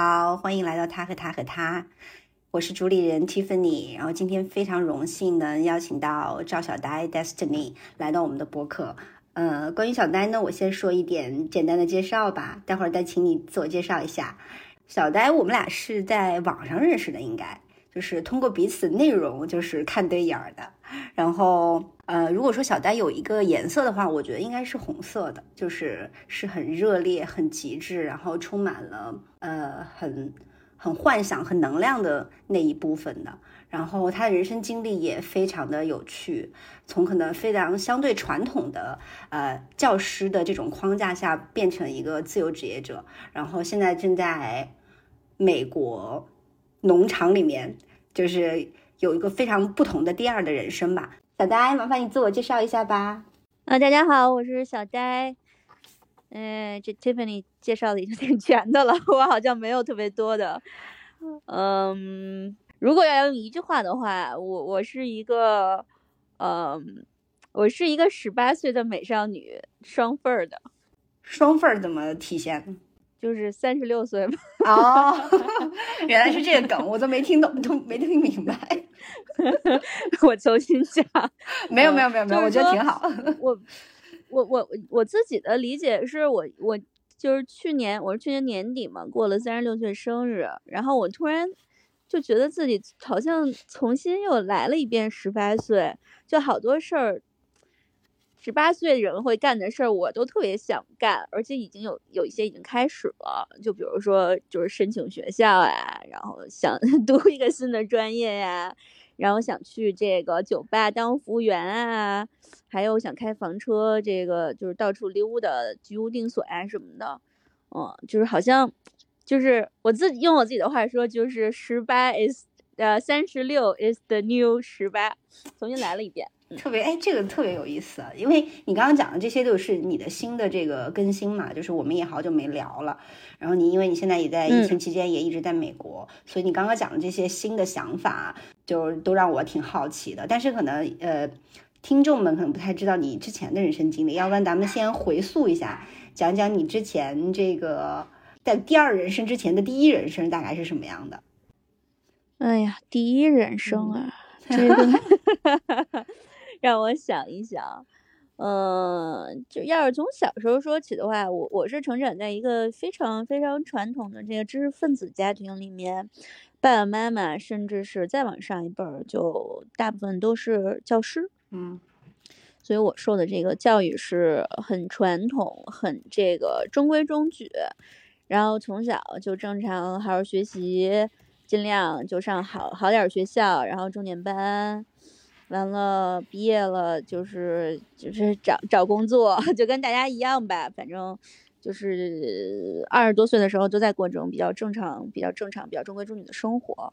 好，欢迎来到他和他和他，我是主理人 Tiffany。然后今天非常荣幸能邀请到赵小呆 Destiny 来到我们的播客。呃，关于小呆呢，我先说一点简单的介绍吧，待会儿再请你自我介绍一下。小呆，我们俩是在网上认识的，应该就是通过彼此内容就是看对眼儿的。然后，呃，如果说小呆有一个颜色的话，我觉得应该是红色的，就是是很热烈、很极致，然后充满了呃很很幻想、很能量的那一部分的。然后他的人生经历也非常的有趣，从可能非常相对传统的呃教师的这种框架下，变成一个自由职业者，然后现在正在美国农场里面，就是有一个非常不同的第二的人生吧。小呆，麻烦你自我介绍一下吧。啊，大家好，我是小呆。嗯，这 Tiffany 介绍的已经挺全的了，我好像没有特别多的。嗯，如果要用一句话的话，我我是一个，嗯，我是一个十八岁的美少女，双份儿的，双份儿怎么体现？就是三十六岁吧。哦，原来是这个梗，我都没听懂，都没听明白。我重新讲，没有没有没有没有，我觉得挺好。我我我我自己的理解是我我就是去年我是去年年底嘛，过了三十六岁生日，然后我突然就觉得自己好像重新又来了一遍十八岁，就好多事儿，十八岁人会干的事儿我都特别想干，而且已经有有一些已经开始了，就比如说就是申请学校呀，然后想 读一个新的专业呀。然后想去这个酒吧当服务员啊，还有想开房车，这个就是到处溜达、居无定所啊什么的，嗯，就是好像，就是我自己用我自己的话说，就是十八 is 呃三十六 is the new 十八，重新来了一遍。特别哎，这个特别有意思，因为你刚刚讲的这些都是你的新的这个更新嘛，就是我们也好久没聊了。然后你因为你现在也在疫情期间也一直在美国，所以你刚刚讲的这些新的想法，就都让我挺好奇的。但是可能呃，听众们可能不太知道你之前的人生经历，要不然咱们先回溯一下，讲讲你之前这个在第二人生之前的第一人生大概是什么样的？哎呀，第一人生啊，这个。让我想一想，嗯，就要是从小时候说起的话，我我是成长在一个非常非常传统的这个知识分子家庭里面，爸爸妈妈甚至是再往上一辈儿，就大部分都是教师，嗯，所以我受的这个教育是很传统、很这个中规中矩，然后从小就正常好好学习，尽量就上好好点学校，然后重点班。完了，毕业了就是就是找找工作，就跟大家一样吧。反正就是二十多岁的时候都在过这种比较正常、比较正常、比较中规中矩的生活。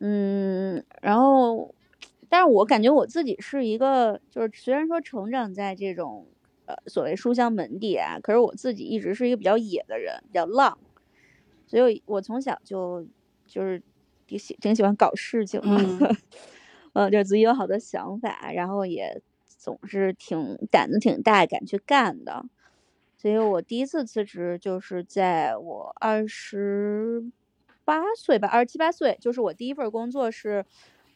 嗯，然后，但是我感觉我自己是一个，就是虽然说成长在这种呃所谓书香门第啊，可是我自己一直是一个比较野的人，比较浪，所以我从小就就是挺喜挺喜欢搞事情的。呃，就自己有好多想法，然后也总是挺胆子挺大，敢去干的。所以我第一次辞职就是在我二十八岁吧，二十七八岁，就是我第一份工作是，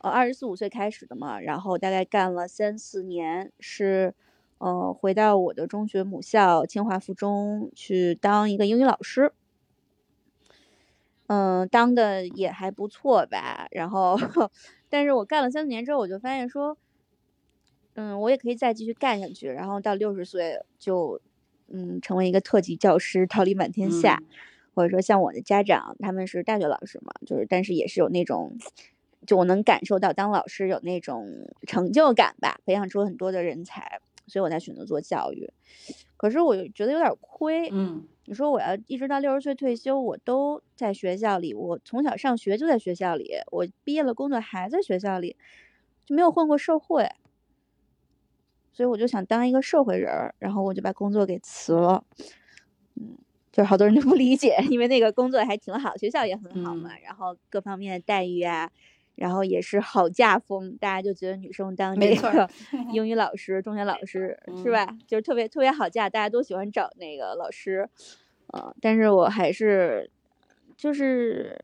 呃，二十四五岁开始的嘛，然后大概干了三四年，是，呃，回到我的中学母校清华附中去当一个英语老师。嗯，当的也还不错吧，然后。但是我干了三四年之后，我就发现说，嗯，我也可以再继续干下去，然后到六十岁就，嗯，成为一个特级教师，桃李满天下，或者说像我的家长，他们是大学老师嘛，就是，但是也是有那种，就我能感受到当老师有那种成就感吧，培养出很多的人才，所以我才选择做教育。可是我觉得有点亏，嗯。你说我要一直到六十岁退休，我都在学校里。我从小上学就在学校里，我毕业了工作还在学校里，就没有混过社会。所以我就想当一个社会人儿，然后我就把工作给辞了。嗯，就是好多人都不理解，因为那个工作还挺好，学校也很好嘛，然后各方面的待遇啊，然后也是好嫁风，大家就觉得女生当这没错个英语老 师、中学老师是吧？就是特别特别好嫁，大家都喜欢找那个老师。呃，但是我还是就是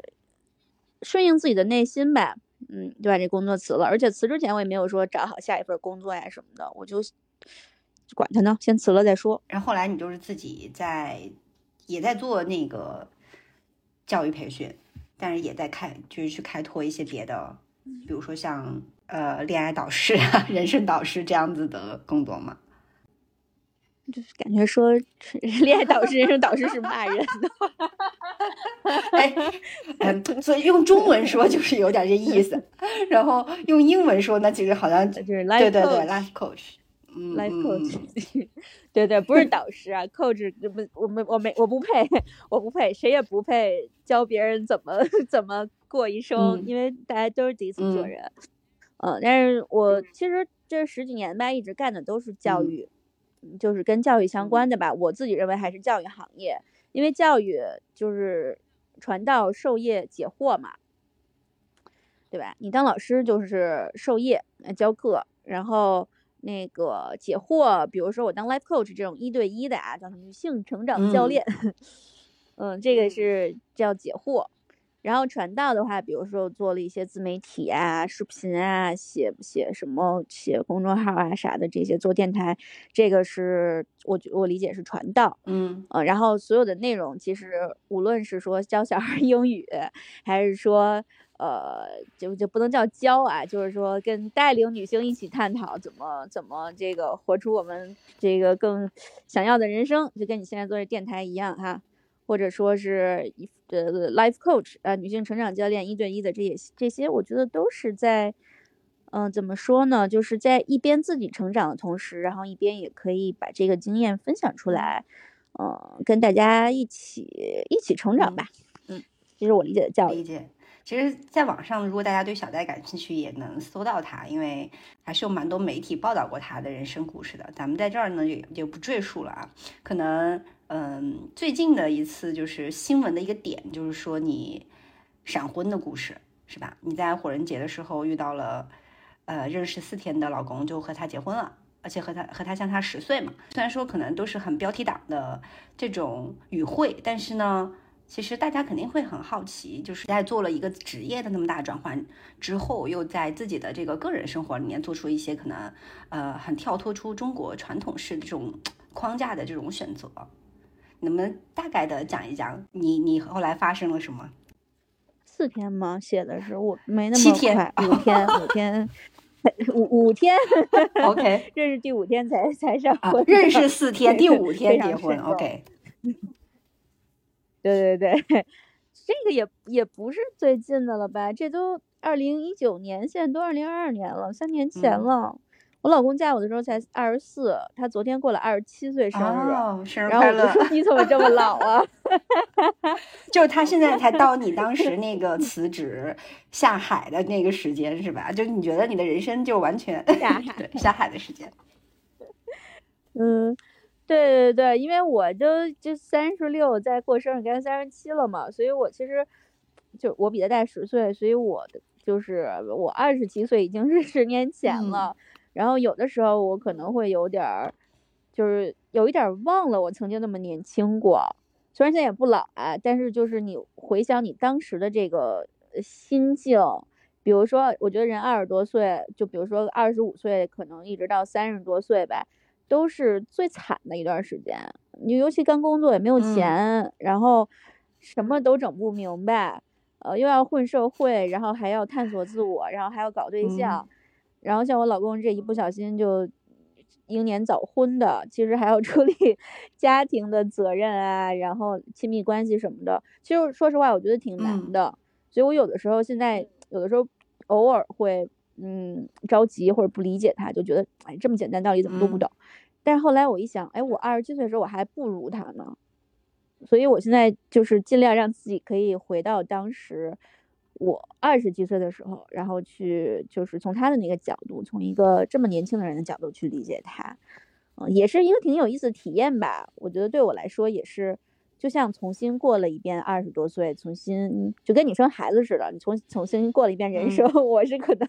顺应自己的内心吧，嗯，就把这工作辞了。而且辞之前我也没有说找好下一份工作呀什么的，我就管他呢，先辞了再说。然后后来你就是自己在也在做那个教育培训，但是也在开就是去开拓一些别的，比如说像呃恋爱导师啊、人生导师这样子的工作嘛。就是感觉说 恋爱导师、人生导师是骂人的，哎，嗯，所以用中文说就是有点这意思，然后用英文说呢，其实好像就是对对对。，life coach，嗯 life 嗯 coach，、对对，不是导师啊，coach，不，我们我没我不配，我不配，谁也不配教别人怎么 怎么过一生，嗯因为大家都是第一次做嗯人。嗯，但是我其实这十几年吧，一直干的都是教嗯育，嗯就是跟教育相关的吧。我自己认为还是教育行业，因为教育就是传道授业解惑嘛，对吧？你当老师就是授业呃教课，然后那个解惑，比如说我当 life coach 这种一对一的啊，叫女性成长教嗯练，嗯，这个是叫解惑。然后传道的话，比如说做了一些自媒体啊、视频啊、写写什么、写公众号啊啥的，这些做电台，这个是我觉我理解是传道。嗯呃，然后所有的内容其实无论是说教小孩儿英语，还是说呃，就就不能叫教啊，就是说跟带领女性一起探讨怎么怎么这个活出我们这个更想要的人生，就跟你现在做的电台一样哈，或者说是呃 life coach 啊、女性成长教练一对一的这些这些，我觉得都是在。嗯，怎么说呢？就是在一边自己成长的同时，然后一边也可以把这个经验分享出来，嗯，跟大家一起一起成长吧。嗯，这是我理解的教育。理解。其实，在网上，如果大家对小戴感兴趣，也能搜到他，因为还是有蛮多媒体报道过他的人生故事的。咱们在这儿呢，也就不赘述了啊。可能，嗯，最近的一次就是新闻的一个点，就是说你闪婚的故事，是吧？你在火人节的时候遇到了，呃，认识四天的老公，就和他结婚了。而且和他和他相差十岁嘛，虽然说可能都是很标题党的这种语汇，但是呢，其实大家肯定会很好奇，就是在做了一个职业的那么大转换之后，又在自己的这个个人生活里面做出一些可能呃很跳脱出中国传统式这种框架的这种选择。能不能大概的讲一讲你你后来发生了什么？四天吗？写的是我没那七天么快，五 天，五天，五五天，OK 认识第五天才才上啊，，认识四天，第五天结婚，OK。对对对，这个也也不是最近的了吧？这都二零一九年，现在都二零二二年了，三年前嗯了。我老公嫁我的时候才二十四，他昨天过了二十七岁生日，哦，生日然后快乐！我就说你怎么这么老啊？就是他现在才到你当时那个辞职下海的那个时间是吧？就你觉得你的人生就完全下海 对下海的时间。嗯，对对对，因为我就就三十六，在过生日该三十七了嘛，所以我其实就我比他大十岁，所以我的就是我二十七岁已经是十年前嗯了。然后有的时候我可能会有点儿，就是有一点儿忘了我曾经那么年轻过。虽然现在也不老啊，但是就是你回想你当时的这个呃心境，比如说，我觉得人二十多岁，就比如说二十五岁，可能一直到三十多岁吧，都是最惨的一段时间。你尤其刚工作也没有嗯钱，然后什么都整不明白，呃，又要混社会，然后还要探索自我，然后还要搞对象，然后像我老公这一不小心就英年早婚的，其实还要处理 家庭的责任啊，然后亲密关系什么的。其实说实话，我觉得挺难嗯的，所以我有的时候现在有的时候偶尔会嗯着急或者不理解他，就觉得哎这么简单道理怎么都不嗯懂。但是后来我一想，哎，我二十七岁的时候我还不如他呢，所以我现在就是尽量让自己可以回到当时，我二十几岁的时候，然后去就是从他的那个角度，从一个这么年轻的人的角度去理解他，嗯，也是一个挺有意思的体验吧。我觉得对我来说也是。就像重新过了一遍二十多岁，重新就跟你生孩子似的，你重重新过了一遍人生。我是可能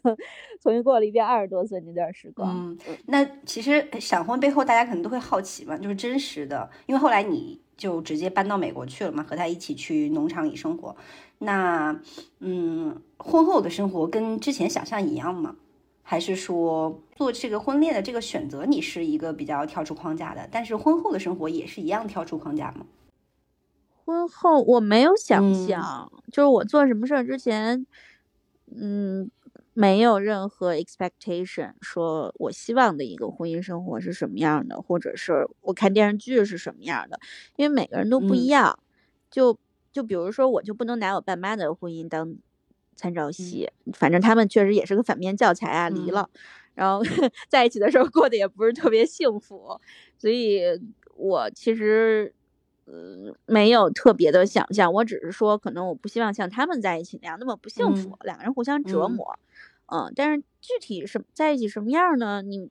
重新过了一遍二十多岁那段时光。嗯，那其实闪婚背后，大家可能都会好奇嘛，就是真实的，因为后来你就直接搬到美国去了嘛，和他一起去农场里生活。那嗯，婚后的生活跟之前想象一样吗？还是说做这个婚恋的这个选择，你是一个比较跳出框架的？但是婚后的生活也是一样跳出框架吗？婚后我没有想象，就是我做什么事儿之前，嗯，没有任何 expectation，说我希望的一个婚姻生活是什么样的，或者是我看电视剧是什么样的，因为每个人都不一样。就就比如说，我就不能拿我爸妈的婚姻当参照系，反正他们确实也是个反面教材啊，离了，然后 在一起的时候过得也不是特别幸福，所以我其实。嗯，没有特别的想象，我只是说，可能我不希望像他们在一起那样那么不幸福，两个人互相折磨。嗯，但是具体什在一起什么样呢？你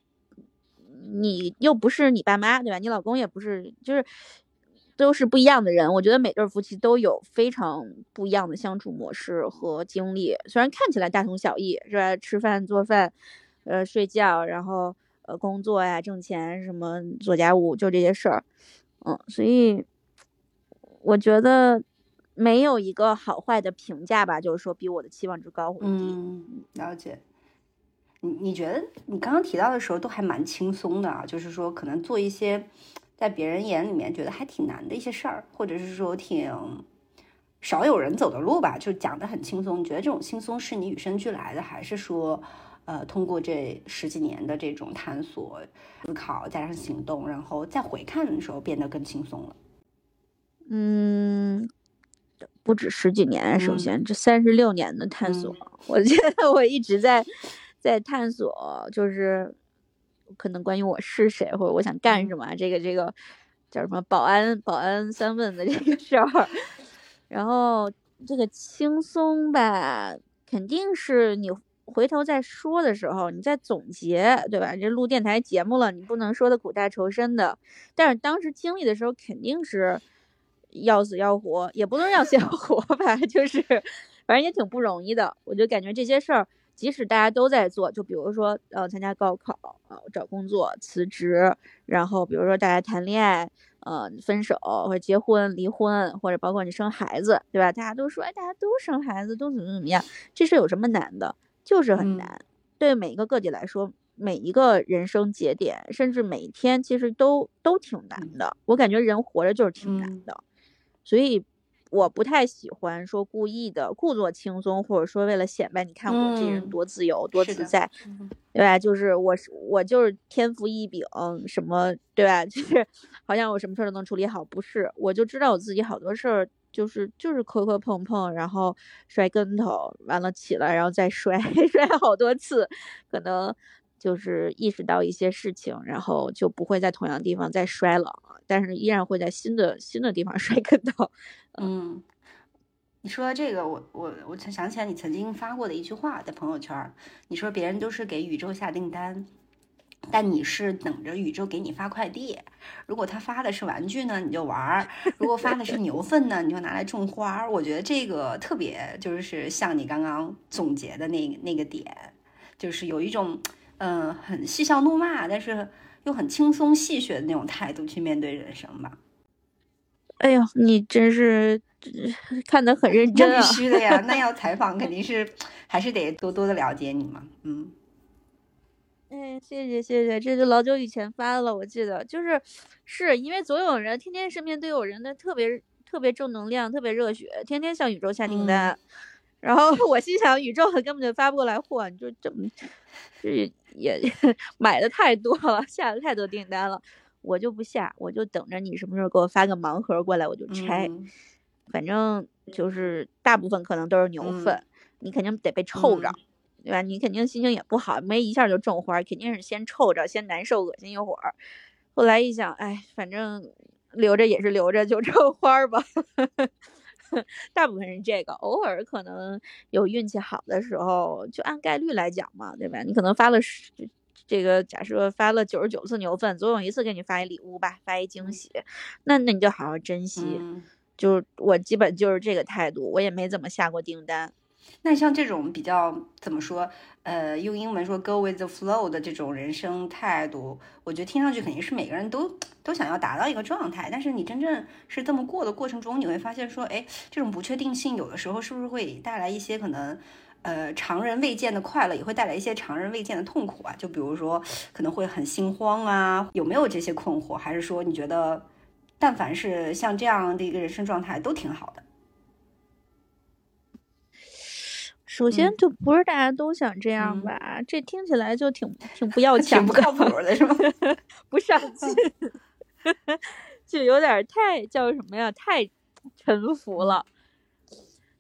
你又不是你爸妈，对吧？你老公也不是，就是都是不一样的人。我觉得每对夫妻都有非常不一样的相处模式和经历，虽然看起来大同小异，是吧？吃饭、做饭，呃，睡觉，然后呃，工作呀、挣钱什么，做家务，就这些事儿。嗯，所以。我觉得没有一个好坏的评价吧，就是说比我的期望值高或低。嗯，了解。你你觉得你刚刚提到的时候都还蛮轻松的啊，就是说可能做一些在别人眼里面觉得还挺难的一些事儿，或者是说挺少有人走的路吧，就讲的很轻松。你觉得这种轻松是你与生俱来的，还是说呃通过这十几年的这种探索、思考加上行动，然后再回看的时候变得更轻松了？嗯，不止十几年。首先，这三十六年的探索，我觉得我一直在在探索，就是可能关于我是谁或者我想干什么，这个这个叫什么保安保安三问的这个事儿。然后这个轻松吧，肯定是你回头再说的时候，你在总结，对吧？这录电台节目了，你不能说的苦大仇深的。但是当时经历的时候，肯定是。要死要活，也不能要死要活吧，就是反正也挺不容易的。我就感觉这些事儿，即使大家都在做，就比如说呃参加高考啊，找工作、辞职，然后比如说大家谈恋爱，呃分手或者结婚、离婚，或者包括你生孩子，对吧？大家都说哎，大家都生孩子，都怎么怎么样，这事有什么难的？就是很难。对每一个个体来说，每一个人生节点，甚至每一天，其实都都挺难的。我感觉人活着就是挺难的。所以，我不太喜欢说故意的故作轻松，或者说为了显摆，你看我这人多自由、多自在，对吧？就是我是我就是天赋异禀，什么对吧？就是好像我什么事儿都能处理好，不是？我就知道我自己好多事儿就是就是磕磕碰碰，然后摔跟头，完了起来，然后再 摔摔好多次，可能。就是意识到一些事情，然后就不会在同样的地方再摔了，但是依然会在新的新的地方 摔跟头。嗯，你说这个，我我我才想起来你曾经发过的一句话在朋友圈，你说别人都是给宇宙下订单，但你是等着宇宙给你发快递。如果他发的是玩具呢，你就玩；如果发的是牛粪呢，你就拿来种花。我觉得这个特别就是像你刚刚总结的那那个点，就是有一种。嗯，很嬉笑怒骂，但是又很轻松戏谑的那种态度去面对人生吧。哎呦，你真是看得很认真啊！必须的呀，那要 采访肯定是还是得多多的了解你嘛。嗯，哎，谢谢谢谢，这就老久以前发了，我记得就是是因为总有人天天身边都有人的特别特别正能量，特别热血，天天向宇宙下订单。然后我心想，宇宙根本就发不过来货，你就这么，这也 买的太多了，下了太多订单了，我就不下，我就等着你什么时候给我发个盲盒过来，我就拆。反正就是大部分可能都是牛粪，你肯定得被臭着，对吧？你肯定心情也不好，没一下就种花，肯定是先臭着，先难受、恶心一会儿。后来一想，哎，反正留着也是留着，就 种花吧。大部分是这个，偶尔可能有运气好的时候，就按概率来讲嘛，对吧？你可能发了十，这个假设发了九十九次牛粪，总有一次给你发一礼物吧，发一惊喜，那那你就好好珍惜。嗯就是我基本就是这个态度，我也没怎么下过订单。那像这种比较怎么说，呃，用英文说 “go with the flow” 的这种人生态度，我觉得听上去肯定是每个人都都想要达到一个状态。但是你真正是这么过的过程中，你会发现说，哎，这种不确定性有的时候是不是会带来一些可能，呃，常人未见的快乐，也会带来一些常人未见的痛苦啊？就比如说可能会很心慌啊，有没有这些困惑？还是说你觉得，但凡是像这样的一个人生状态都挺好的？首先嗯就不是大家都想这样嗯吧，这听起来就挺挺不要强，挺不 靠谱的是吗？不上进，就有点儿太叫什么呀？太臣服了。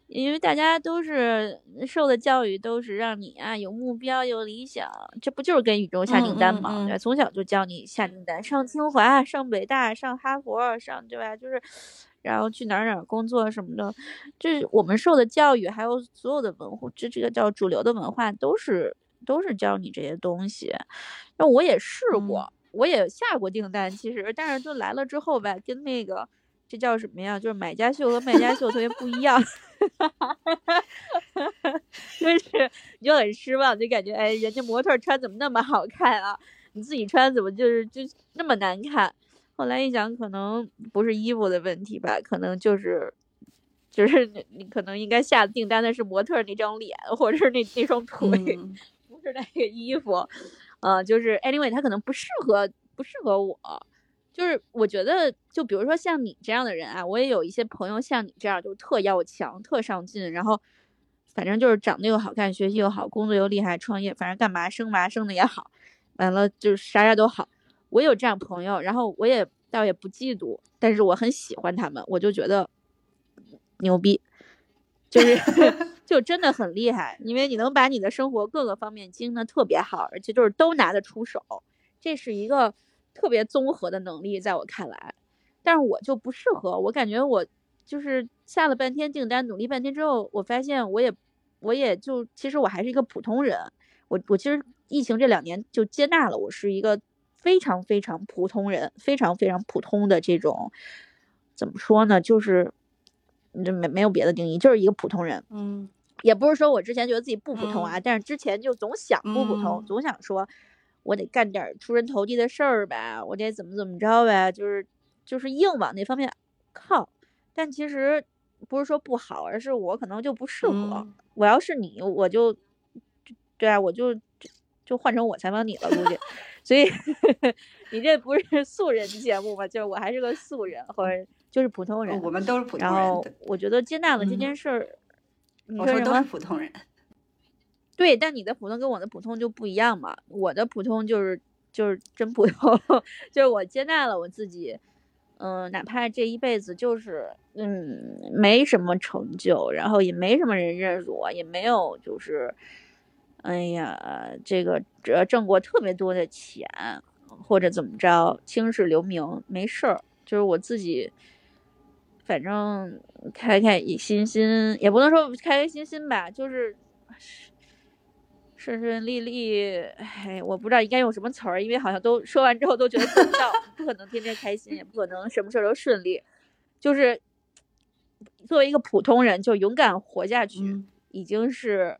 因为大家都是受的教育都是让你啊有目标有理想，这不就是给宇宙下订单吗？嗯嗯嗯对吧，从小就教你下订单，上清华、上北大、上哈佛、上对吧？就是，然后去哪儿哪儿工作什么的，这我们受的教育，还有所有的文化，这这个叫主流的文化，都是都是教你这些东西。那我也试过，我也下过订单，其实，但是就来了之后吧，跟那个这叫什么呀？就是买家秀和卖家秀特别不一样，就是你就很失望，就感觉哎，人家模特穿怎么那么好看啊？你自己穿怎么就是就那么难看？后来一想，可能不是衣服的问题吧，可能就是。就是你，你可能应该下订单的是模特那张脸，或者是那那双腿，嗯不是那个衣服，呃，就是 anyway，它可能不适合，不适合我。就是我觉得，就比如说像你这样的人啊，我也有一些朋友像你这样，就特要强、特上进，然后反正就是长得又好看，学习又好，工作又厉害，创业，反正干嘛生娃生的也好，完了就是啥啥都好。我有这样朋友，然后我也倒也不嫉妒，但是我很喜欢他们，我就觉得牛逼，就是 就真的很厉害，因为你能把你的生活各个方面经营的特别好，而且就是都拿得出手，这是一个特别综合的能力，在我看来。但是我就不适合，我感觉我就是下了半天订单，努力半天之后，我发现我也我也就其实我还是一个普通人，我我其实疫情这两年就接纳了我是一个非常非常普通人，非常非常普通的这种怎么说呢，就是这没没有别的定义，就是一个普通人。嗯也不是说我之前觉得自己不普通啊，嗯但是之前就总想不普通，嗯总想说我得干点儿出人头地的事儿呗，我得怎么怎么着呗，就是就是硬往那方面靠。但其实不是说不好，而是我可能就不适合。嗯我要是你，我就对啊，我就就就换成我采访你了，估计。所以 你这不是 素人节目吗？就是我还是个素人，或者就是普通人。我们都是普通然后人，我觉得接纳了这嗯件事儿。你我说都是？普通人。对，但你的普通跟我的普通就不一样嘛。我的普通就是就是真普通，就是我接纳了我自己，嗯、哪怕这一辈子就是嗯没什么成就，然后也没什么人认识我，也没有就是，哎呀，这个这挣过特别多的钱或者怎么着，青史留名没事儿，就是我自己。反正开开心心，也不能说开开心心吧，就是顺顺利利。哎，我不知道应该用什么词儿，因为好像都说完之后都觉得做不到，不可能天天开心，也不可能什么事儿都顺利。就是作为一个普通人，就勇敢活下去，嗯，已经是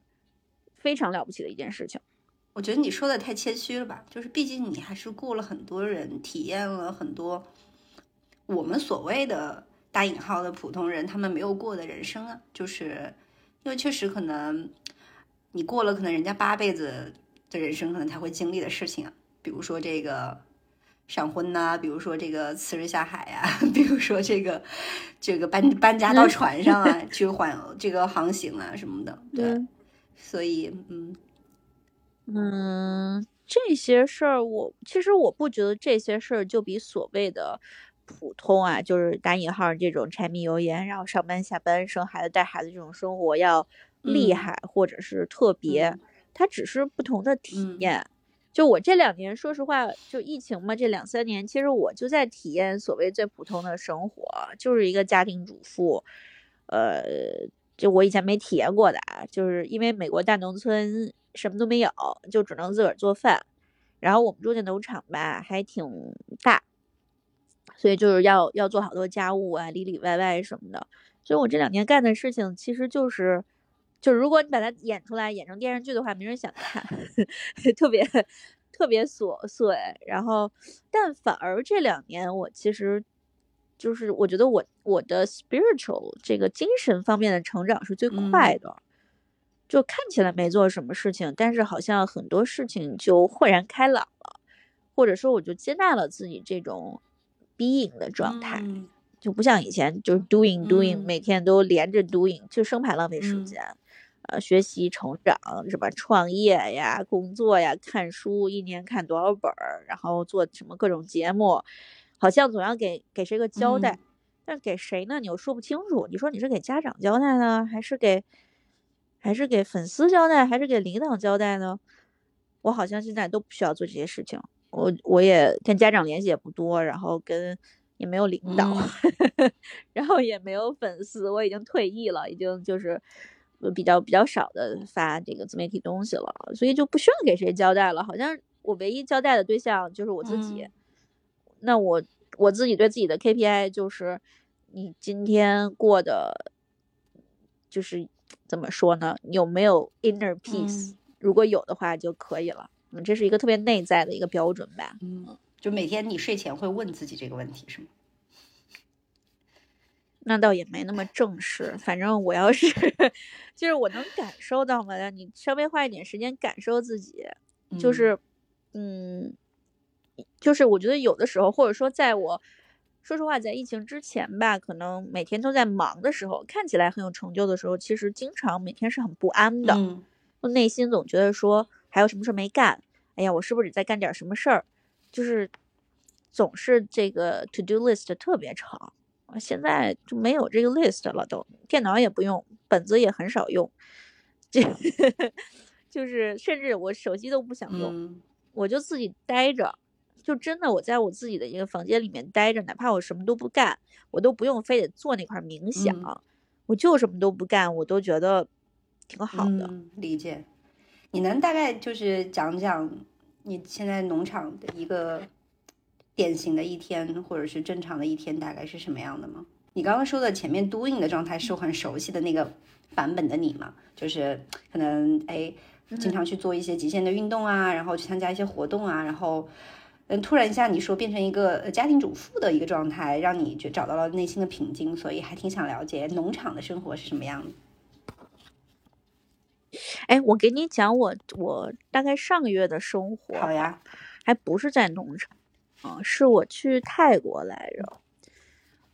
非常了不起的一件事情。我觉得你说的太谦虚了吧？就是毕竟你还是过了很多人，体验了很多我们所谓的打引号的普通人他们没有过的人生啊。就是因为确实可能你过了可能人家八辈子的人生，可能才会经历的事情啊，比如说这个。闪婚呐、比如说这个次日下海呀、比如说这个这个搬搬家到船上啊，去缓这个航行啊什么的，对，嗯所以嗯。嗯，这些事儿我其实我不觉得这些事儿就比所谓的普通啊，就是打引号这种柴米油盐，然后上班下班、生孩子、带孩子这种生活要厉嗯。害或者是特别，嗯。它只是不同的体嗯。验。就我这两年，说实话，就疫情嘛，这两三年，其实我就在体验所谓最普通的生活，就是一个家庭主妇，呃，就我以前没体验过的啊，就是因为美国大农村什么都没有，就只能自个儿做饭。然后我们住的农场吧还挺大，所以就是要要做好多家务啊，里里外外什么的。所以我这两年干的事情其实就是，就如果你把它演出来演成电视剧的话，没人想看，特别特别琐碎。然后，但反而这两年我其实。就是我觉得我我的 spiritual 这个精神方面的成长是最快的，就看起来没做什么事情，但是好像很多事情就豁然开朗了，或者说我就接纳了自己这种 being 的状态，就不像以前就是 doing doing 每天都连着 doing，就生怕浪费时间，呃，学习成长什么？创业呀，工作呀，看书，一年看多少本儿，然后做什么各种节目。好像总要给给谁个交代，但给谁呢？你又说不清楚。你说你是给家长交代呢，还是给还是给粉丝交代，还是给领导交代呢？我好像现在都不需要做这些事情。我我也跟家长联系也不多，然后跟也没有领导，然后也没有粉丝。我已经退役了，已经就是比较比较少的发这个自媒体东西了，所以就不需要给谁交代了。好像我唯一交代的对象就是我自己。那我我自己对自己的 KPI 就是，你今天过的，就是怎么说呢？有没有 inner peace？如果有的话就可以了。嗯，这是一个特别内在的一个标准吧。嗯，就每天你睡前会问自己这个问题是吗？那倒也没那么正式。反正我要是，就是我能感受到嘛，你稍微花一点时间感受自己，就是，嗯。就是我觉得有的时候，或者说在我说实话，在疫情之前吧，可能每天都在忙的时候，看起来很有成就的时候，其实经常每天是很不安的。嗯，内心总觉得说还有什么事没干，哎呀，我是不是得再干点什么事儿？就是总是这个 to do list 特别长。现在就没有这个 list 了，都电脑也不用，本子也很少用，这 就是甚至我手机都不想用，我就自己待着。就真的我在我自己的一个房间里面待着，哪怕我什么都不干，我都不用非得做那块冥想，我就什么都不干，我都觉得挺好的。理解。你能大概就是讲讲你现在农场的一个典型的一天，或者是正常的一天大概是什么样的吗？你刚刚说的前面 doing 的状态是我很熟悉的那个版本的你吗？就是可能哎，经常去做一些极限的运动啊，然后去参加一些活动啊，然后。嗯，突然一下你说变成一个家庭主妇的一个状态，让你就找到了内心的平静，所以还挺想了解农场的生活是什么样的。哎，我给你讲我我大概上个月的生活。好呀，还不是在农场，嗯，是我去泰国来着。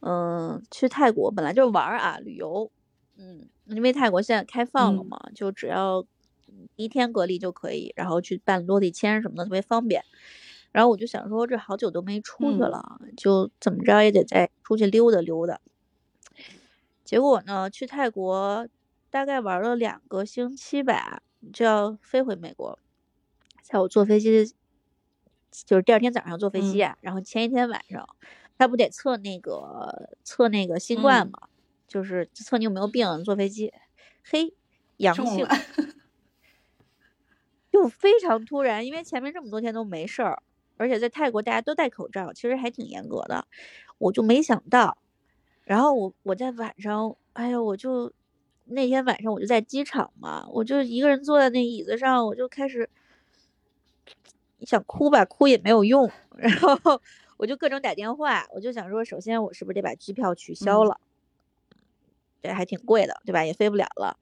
嗯，去泰国本来就玩啊，旅游。嗯，因为泰国现在开放了嘛，就只要一天隔离就可以，然后去办落地签什么的，特别方便。然后我就想说，这好久都没出去了，就怎么着也得再出去溜达溜达。结果呢，去泰国大概玩了两个星期吧，就要飞回美国。在我坐飞机，就是第二天早上坐飞机啊，然后前一天晚上，他不得测那个测那个新冠嘛，就是测你有没有病。坐飞机，嘿，阳性，就非常突然，因为前面这么多天都没事儿。而且在泰国大家都戴口罩，其实还挺严格的，我就没想到。然后我我在晚上，哎呀，我就那天晚上我就在机场嘛，我就一个人坐在那椅子上，我就开始想哭吧，哭也没有用。然后我就各种打电话，我就想说，首先我是不是得把机票取消了？这还挺贵的，对吧？也飞不了了。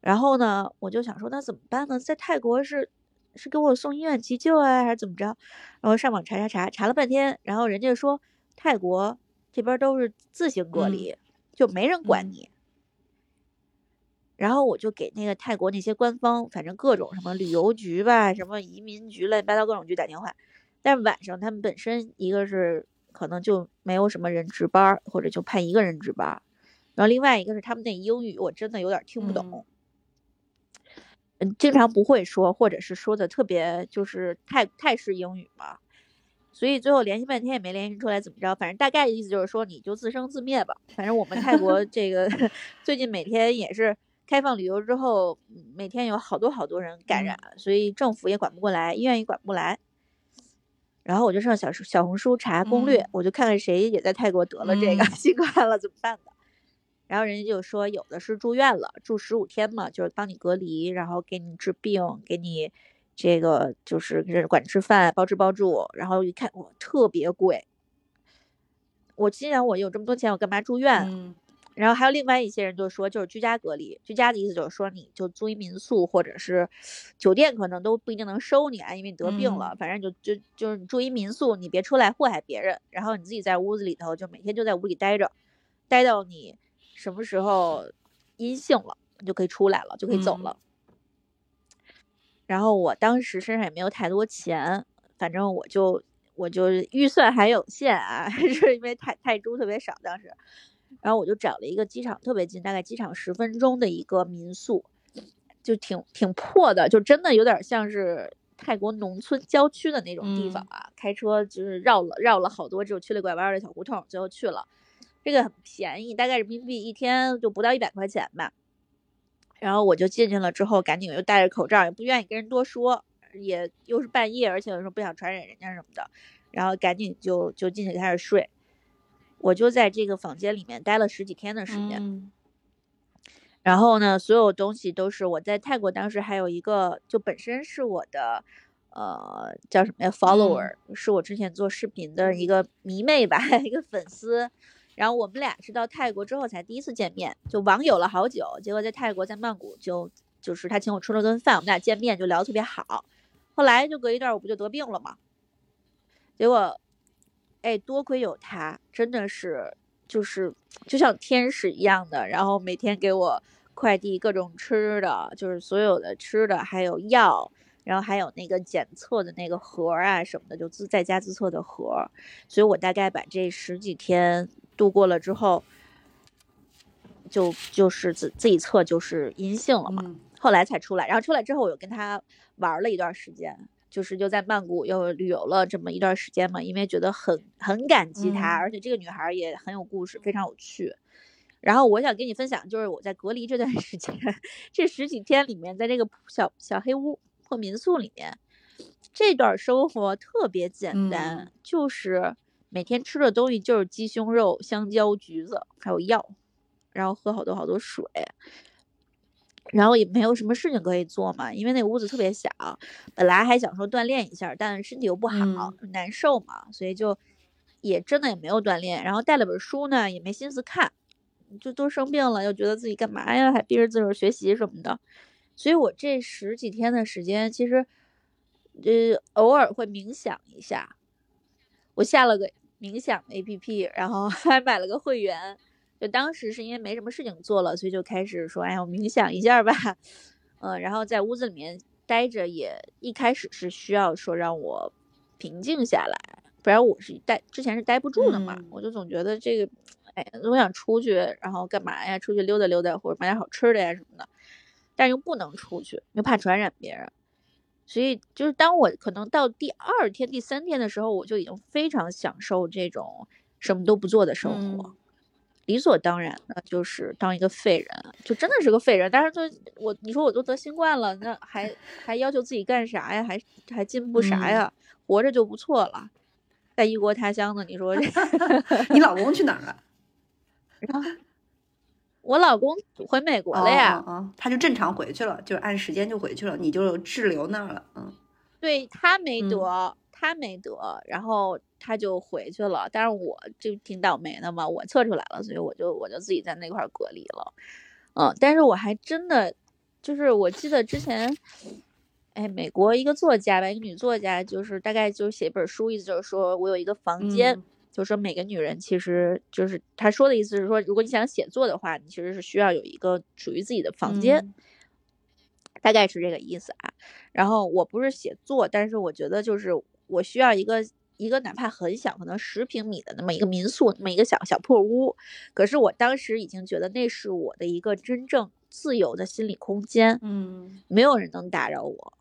然后呢，我就想说，那怎么办呢？在泰国是。是给我送医院急救啊，还是怎么着？然后上网查查查，查了半天，然后人家说泰国这边都是自行隔离，就没人管你。然后我就给那个泰国那些官方，反正各种什么旅游局吧，什么移民局乱七八糟各种局打电话。但是晚上他们本身一个是可能就没有什么人值班，或者就派一个人值班。然后另外一个是他们那英语我真的有点听不懂。经常不会说，或者是说的特别就是泰泰式英语嘛，所以最后联系半天也没联系出来，怎么着？反正大概的意思就是说，你就自生自灭吧。反正我们泰国这个 最近每天也是开放旅游之后，每天有好多好多人感染，所以政府也管不过来，医院也管不过来。然后我就上小小红书查攻略，我就看看谁也在泰国得了这个 新冠了，怎么办的。然后人家就说，有的是住院了，住十五天嘛，就是帮你隔离，然后给你治病，给你。这个就是管吃饭、包吃包住，然后一看哇，特别贵。我心想，我有这么多钱，我干嘛住院？然后还有另外一些人就说，就是居家隔离。居家的意思就是说，你就租一民宿或者是酒店，可能都不一定能收你啊，因为你得病了。反正就就就是你住一民宿，你别出来祸害别人。然后你自己在屋子里头，就每天就在屋里待着，待到你什么时候阴性了，你就可以出来了，就可以走了。然后我当时身上也没有太多钱，反正我就我就预算还有限啊，是因为泰泰铢特别少当时，然后我就找了一个机场特别近，大概机场十分钟的一个民宿，就挺挺破的，就真的有点像是泰国农村郊区的那种地方啊，开车就是绕了绕了好多这种曲里拐弯的小胡同，最后去了，这个很便宜，大概人民币一天就不到一百块钱吧。然后我就进去了，之后赶紧又戴着口罩，也不愿意跟人多说，也又是半夜，而且有时候不想传染人家什么的，然后赶紧就就进去开始睡。我就在这个房间里面待了十几天的时间。然后呢，所有东西都是我在泰国当时还有一个，就本身是我的，呃，叫什么呀？follower，是我之前做视频的一个迷妹吧，一个粉丝。然后我们俩是到泰国之后才第一次见面，就网友了好久。结果在泰国，在曼谷就就是他请我吃了顿饭，我们俩见面就聊得特别好。后来就隔一段我不就得病了吗？结果，哎，多亏有他，真的是就是就像天使一样的，然后每天给我快递各种吃的，就是所有的吃的还有药，然后还有那个检测的那个盒啊什么的，就自在家自测的盒。所以我大概把这十几天。度过了之后，就就是自自己测就是阴性了嘛，后来才出来。然后出来之后，我又跟他玩了一段时间，就是就在曼谷又旅游了这么一段时间嘛，因为觉得很很感激他，而且这个女孩也很有故事，非常有趣。然后我想跟你分享，就是我在隔离这段时间，这十几天里面，在这个小小黑屋破民宿里面，这段生活特别简单，就是。每天吃的东西就是鸡胸肉、香蕉、橘子，还有药，然后喝好多好多水，然后也没有什么事情可以做嘛，因为那屋子特别小。本来还想说锻炼一下，但身体又不好，难受嘛，所以就也真的也没有锻炼。然后带了本书呢，也没心思看，就都生病了，又觉得自己干嘛呀，还逼着自个儿学习什么的。所以我这十几天的时间，其实呃偶尔会冥想一下，我下了个。冥想 A P P，然后 还买了个会员，就当时是因为没什么事情做了，所以就开始说，哎呀，我冥想一下吧，嗯，然后在屋子里面待着，也一开始是需要说让我平静下来，不然我是待之前是待不住的嘛，我就总觉得这个，哎，我想出去，然后干嘛呀？出去溜达溜达，或者买点好吃的呀什么的，但又不能出去，又怕传染别人。所以，就是当我可能到第二天、第三天的时候，我就已经非常享受这种什么都不做的生活，理所当然的就是当一个废人，就真的是个废人。但是，就我你说我都得新冠了，那还还要求自己干啥呀？还还进步啥呀？活着就不错了，在异国他乡呢，你说这，你老公去哪儿了？我老公回美国了呀，啊，他就正常回去了，就是按时间就回去了，你就滞留那儿了，嗯，对他没得，他没得，然后他就回去了，但是我就挺倒霉的嘛，我测出来了，所以我就我就自己在那块隔离了，嗯，但是我还真的就是我记得之前，哎，美国一个作家吧，一个女作家，就是大概就写一本书，意思就是说我有一个房间。就说每个女人其实就是他说的意思是说，如果你想写作的话，你其实是需要有一个属于自己的房间，大概是这个意思啊。然后我不是写作，但是我觉得就是我需要一个一个哪怕很小，可能十平米的那么一个民宿，那么一个小小破屋。可是我当时已经觉得那是我的一个真正自由的心理空间，嗯，没有人能打扰我。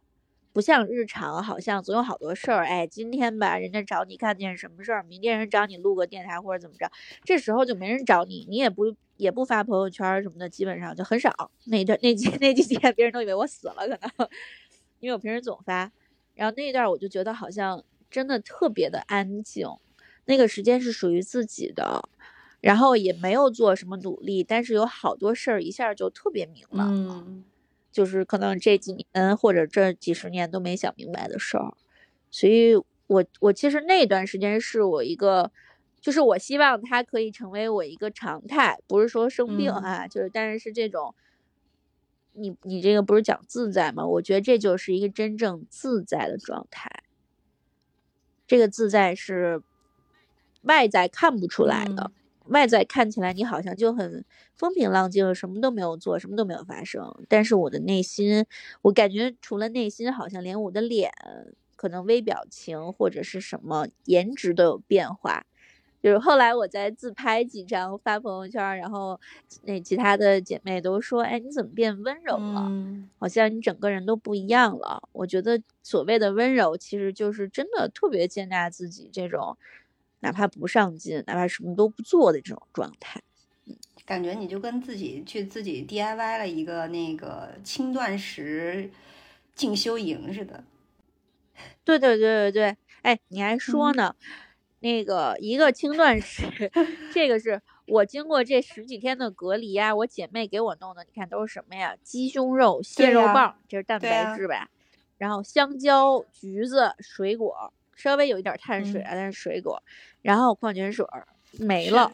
不像日常，好像总有好多事儿。哎，今天吧，人家找你干件什么事儿，明天人找你录个电台或者怎么着，这时候就没人找你，你也不也不发朋友圈什么的，基本上就很少。那段那几 那几天，别人都以为我死了，可能因为我平时总发。然后那一段我就觉得好像真的特别的安静，那个时间是属于自己的，然后也没有做什么努力，但是有好多事儿一下就特别明朗了。嗯就是可能这几年或者这几十年都没想明白的事儿，所以我我其实那段时间是我一个，就是我希望它可以成为我一个常态，不是说生病嗯啊，就是但是是这种，你你这个不是讲自在吗？我觉得这就是一个真正自在的状态，这个自在是外在看不出来的。嗯外在看起来你好像就很风平浪静，什么都没有做，什么都没有发生。但是我的内心，我感觉除了内心，好像连我的脸，可能微表情或者是什么颜值都有变化。就是后来我在自拍几张发朋友圈，然后那其他的姐妹都说：“哎，你怎么变温柔了？嗯好像你整个人都不一样了。”我觉得所谓的温柔，其实就是真的特别接纳自己这种。哪怕不上进，哪怕什么都不做的这种状态，感觉你就跟自己去自己 DIY 了一个那个轻断食进修营似的。对对对对对，哎，你还说呢，那个一个轻断食，这个是我经过这十几天的隔离啊，我姐妹给我弄的，你看都是什么呀？鸡胸肉、蟹肉棒，这是蛋白质吧？然后香蕉、橘子、水果，稍微有一点碳水嗯啊，但是水果，然后矿泉水儿没了。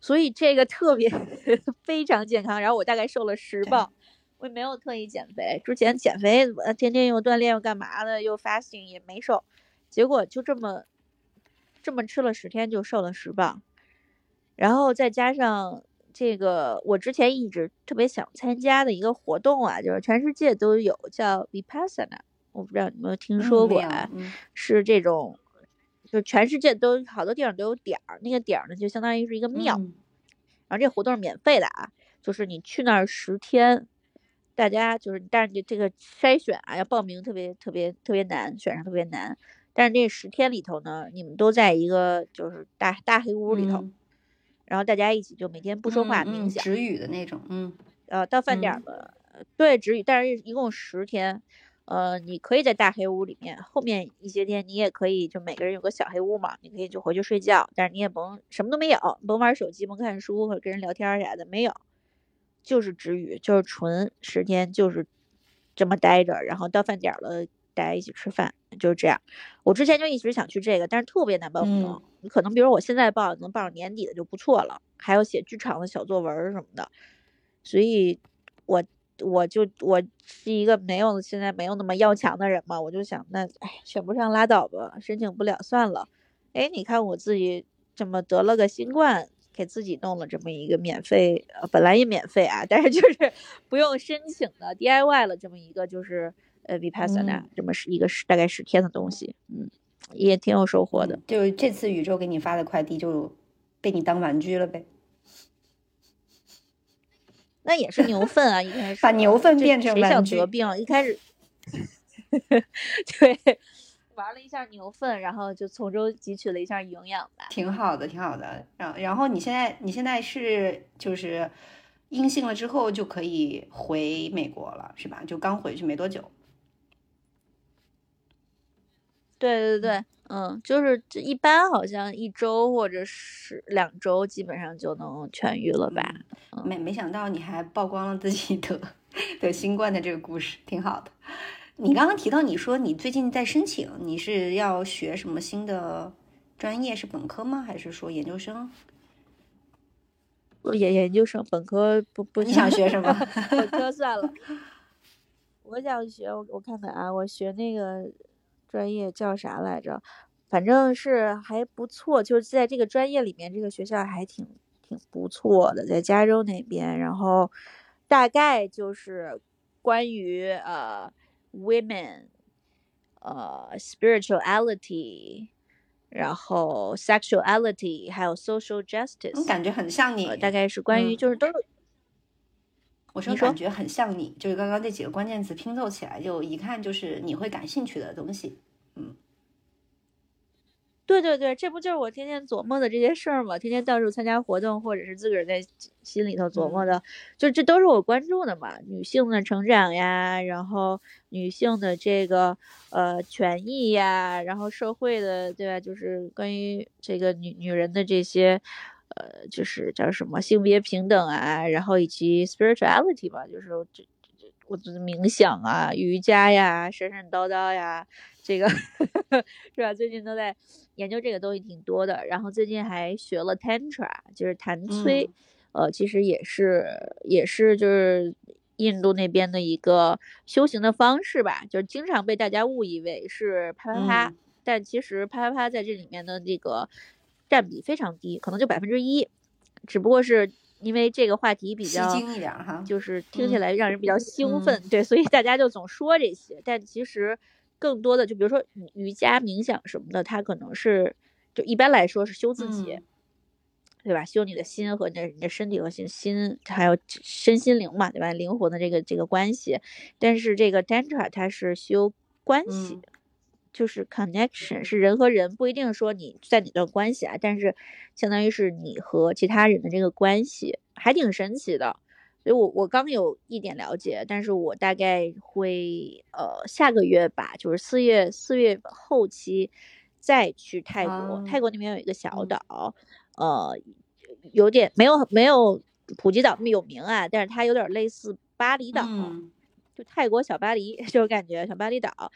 所以这个特别 非常健康。然后我大概瘦了十对磅，我也没有特意减肥。之前减肥，我天天又锻炼又干嘛的，又 fasting 也没瘦，结果就这么这么吃了十天就瘦了十磅，然后再加上这个，我之前一直特别想参加的一个活动啊，就是全世界都有叫 Vipassana，我不知道你有没有听说过啊？嗯是这种，就全世界都好多地方都有点儿，那个点儿呢就相当于是一个庙，嗯然后这活动是免费的啊，就是你去那儿十天，大家就是，但是你这个筛选啊，要报名特别特别特别难，选上特别难。但是这十天里头呢，你们都在一个就是大大黑屋里头，嗯然后大家一起就每天不说话冥想，止语的那种，嗯呃，到饭点儿嗯了，呃对，止语，但是一共十天，呃，你可以在大黑屋里面，后面一些天你也可以，就每个人有个小黑屋嘛，你可以就回去睡觉，但是你也甭什么都没有，甭玩手机，甭看书或者跟人聊天啥的，没有，就是止语，就是纯十天，就是这么待着，然后到饭点了，大家一起吃饭，就是这样。我之前就一直想去这个，但是特别难报名。嗯你可能比如我现在报，能报上年底的就不错了，还有写剧场的小作文什么的。所以我我就我是一个没有现在没有那么要强的人嘛，我就想那哎选不上拉倒吧，申请不了算了。哎，你看我自己这么得了个新冠，给自己弄了这么一个免费，呃，本来也免费啊，但是就是不用申请的 DIY 了这么一个就是呃 Vipassana、嗯这么是一个十大概十天的东西，嗯，也挺有收获的。就是这次宇宙给你发的快递就被你当玩具了呗，那也是牛粪啊！一开始把牛粪变成谁想得病？一开始 对玩了一下牛粪，然后就从中汲取了一下营养吧。挺好的，挺好的。然然后你现在你现在是就是阴性了之后就可以回美国了，是吧？就刚回去没多久。对对对，嗯，就是这一般好像一周或者是两周，基本上就能痊愈了吧？没没想到你还曝光了自己得得新冠的这个故事，挺好的。你刚刚提到你说你最近在申请，你是要学什么新的专业？是本科吗？还是说研究生？研研究生、本科不不你想学什么？本科算了。我想学，我我看看啊，我学那个专业叫啥来着？反正是还不错，就是在这个专业里面，这个学校还挺挺不错的，在加州那边。然后大概就是关于呃 women，呃 spirituality，然后 sexuality，还有 social justice。我感觉很像你呃，大概是关于嗯就是都是我说感觉很像你，就是刚刚那几个关键词拼凑起来，就一看就是你会感兴趣的东西。嗯对对对，这不就是我天天琢磨的这些事儿吗？天天到处参加活动，或者是自个儿在心里头琢磨的，就这都是我关注的嘛。女性的成长呀，然后女性的这个呃权益呀，然后社会的对吧？就是关于这个女女人的这些呃，就是叫什么性别平等啊，然后以及 spirituality 吧，就是这这我的冥想啊、瑜伽呀、神神叨叨呀，这个 是吧？最近都在。研究这个东西挺多的，然后最近还学了 Tantra，就是谭崔，呃，其实也是也是就是印度那边的一个修行的方式吧，就是经常被大家误以为是啪啪啪，但其实啪啪啪在这里面的这个占比非常低，可能就百分之一，只不过是因为这个话题比较一点哈，就是听起来让人比较兴奋，对，所以大家就总说这些，但其实。更多的就比如说瑜伽、冥想什么的，它可能是就一般来说是修自己，对吧？修你的心和你的你的身体和心心还有身心灵嘛，对吧？灵魂的这个这个关系。但是这个 Tantra 它是修关系，就是 connection，是人和人不一定说你在哪段关系啊，但是相当于是你和其他人的这个关系，还挺神奇的。所以我我刚有一点了解，但是我大概会呃下个月吧，就是四月四月后期再去泰国。泰国那边有一个小岛，呃，有点没有没有普吉岛那么有名啊，但是它有点类似巴厘岛，就泰国小巴黎，就感觉小巴厘岛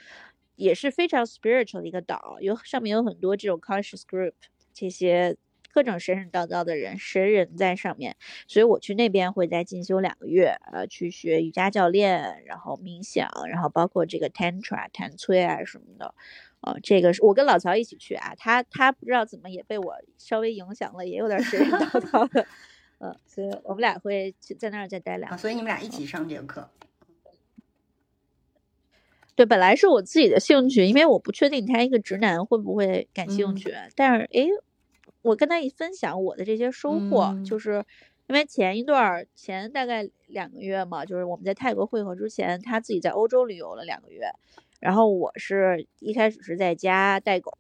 也是非常 spiritual 的一个岛，有上面有很多这种 conscious group 这些。各种神神叨叨的人，神人在上面，所以我去那边会在进修两个月，呃，去学瑜伽教练，然后冥想，然后包括这个 tantra 弹催啊什么的，呃，这个是我跟老曹一起去啊，他他不知道怎么也被我稍微影响了，也有点神神叨叨的，嗯，所以我们俩会在那儿再待两，所以你们俩一起上这个课，对，本来是我自己的兴趣，因为我不确定他一个直男会不会感兴趣，但是诶。我跟他一分享我的这些收获，就是因为前一段前大概两个月嘛，就是我们在泰国会合之前，他自己在欧洲旅游了两个月，然后我是一开始是在家带狗，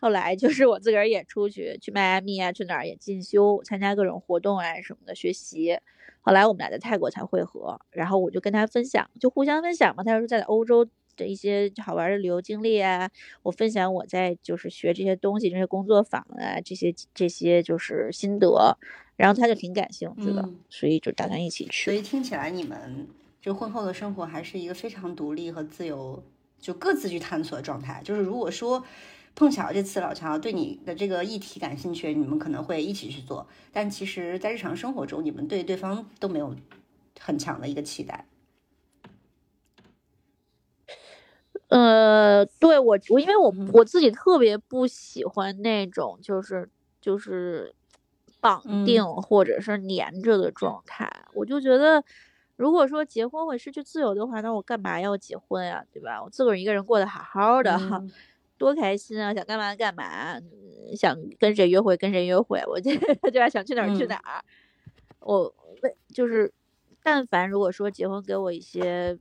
后来就是我自个儿也出去去迈阿密啊，去哪儿也进修，参加各种活动啊什么的学习，后来我们俩在泰国才会合，然后我就跟他分享，就互相分享嘛，他说在欧洲。的一些好玩的旅游经历啊，我分享我在就是学这些东西，这些工作坊啊，这些这些就是心得，然后他就挺感兴趣的，所以就打算一起去。所以听起来你们就婚后的生活还是一个非常独立和自由，就各自去探索的状态。就是如果说碰巧这次老乔对你的这个议题感兴趣，你们可能会一起去做，但其实，在日常生活中，你们对对方都没有很强的一个期待。呃，对我我因为我我自己特别不喜欢那种就是就是绑定或者是粘着的状态，我就觉得如果说结婚会失去自由的话，那我干嘛要结婚呀？对吧？我自个儿一个人过得好好的，多开心啊！想干嘛干嘛，想跟谁约会跟谁约会，我 就对吧？想去哪儿去哪儿，我为就是但凡如果说结婚给我一些。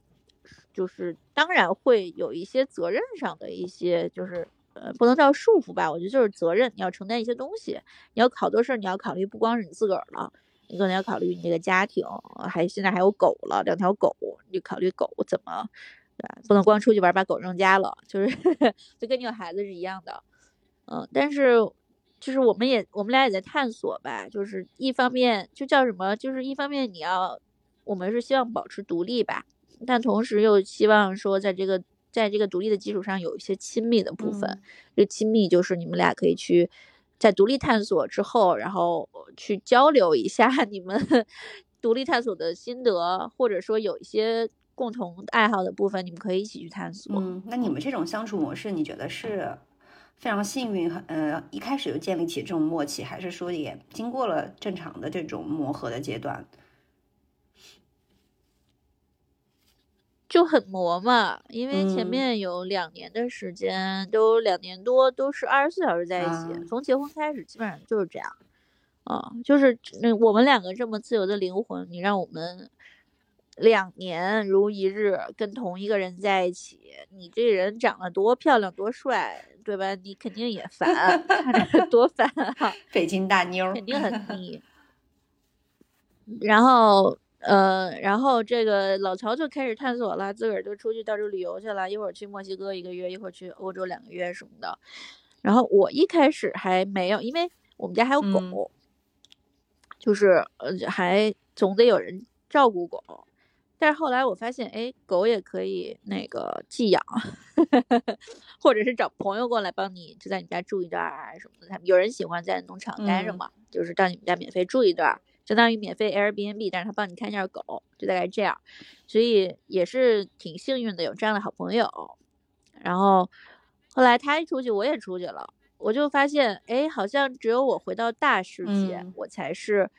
就是当然会有一些责任上的一些，就是呃不能叫束缚吧，我觉得就是责任，你要承担一些东西，你要好多事儿你要考虑，不光是你自个儿了，你可能要考虑你这个家庭，还现在还有狗了，两条狗，你考虑狗怎么，对吧？不能光出去玩把狗扔家了，就是 就跟你有孩子是一样的，嗯，但是就是我们也我们俩也在探索吧，就是一方面就叫什么，就是一方面你要我们是希望保持独立吧。但同时又希望说，在这个在这个独立的基础上，有一些亲密的部分。这亲密就是你们俩可以去在独立探索之后，然后去交流一下 你们独立探索的心得，或者说有一些共同爱好的部分，你们可以一起去探索。嗯，那你们这种相处模式，你觉得是非常幸运，呃，一开始就建立起这种默契，还是说也经过了正常的这种磨合的阶段？就很磨嘛，因为前面有两年的时间，都两年多都是二十四小时在一起，从结婚开始基本上就是这样，啊，就是那我们两个这么自由的灵魂，你让我们两年如一日跟同一个人在一起，你这人长得多漂亮多帅，对吧？你肯定也烦，看着 多烦啊！北京大妞肯定很腻。然后，呃，然后这个老曹就开始探索了，自个儿就出去到处旅游去了，一会儿去墨西哥一个月，一会儿去欧洲两个月什么的。然后我一开始还没有，因为我们家还有狗，嗯就是呃还总得有人照顾狗。但是后来我发现，哎，狗也可以那个寄养，或者是找朋友过来帮你，就在你家住一段儿啊什么的。他们有人喜欢在农场待着嗯嘛，就是到你们家免费住一段儿，相当于免费 Airbnb，但是他帮你看一下狗，就大概这样。所以也是挺幸运的，有这样的好朋友。然后后来他一出去，我也出去了，我就发现，哎，好像只有我回到大世界，嗯我才是，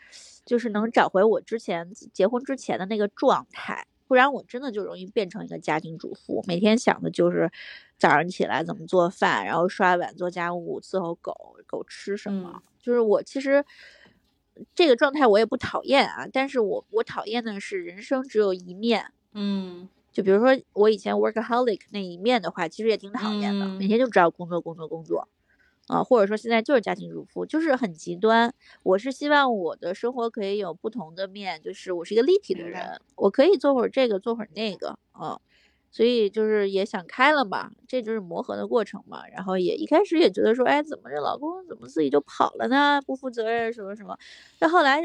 就是能找回我之前结婚之前的那个状态。不然我真的就容易变成一个家庭主妇，每天想的就是早上起来怎么做饭，然后刷碗、做家务、伺候狗，狗吃什么。嗯就是我其实这个状态我也不讨厌啊，但是我我讨厌的是人生只有一面。嗯就比如说我以前 workaholic 那一面的话，其实也挺讨厌的，每嗯天就知道工作工作工作，啊、或者说现在就是家庭主妇，就是很极端。我是希望我的生活可以有不同的面，就是我是一个立体的人，我可以做会儿这个，做会儿那个，啊、所以就是也想开了嘛，这就是磨合的过程嘛。然后也一开始也觉得说，哎，怎么这老公怎么自己就跑了呢？不负责任什么什么。但后来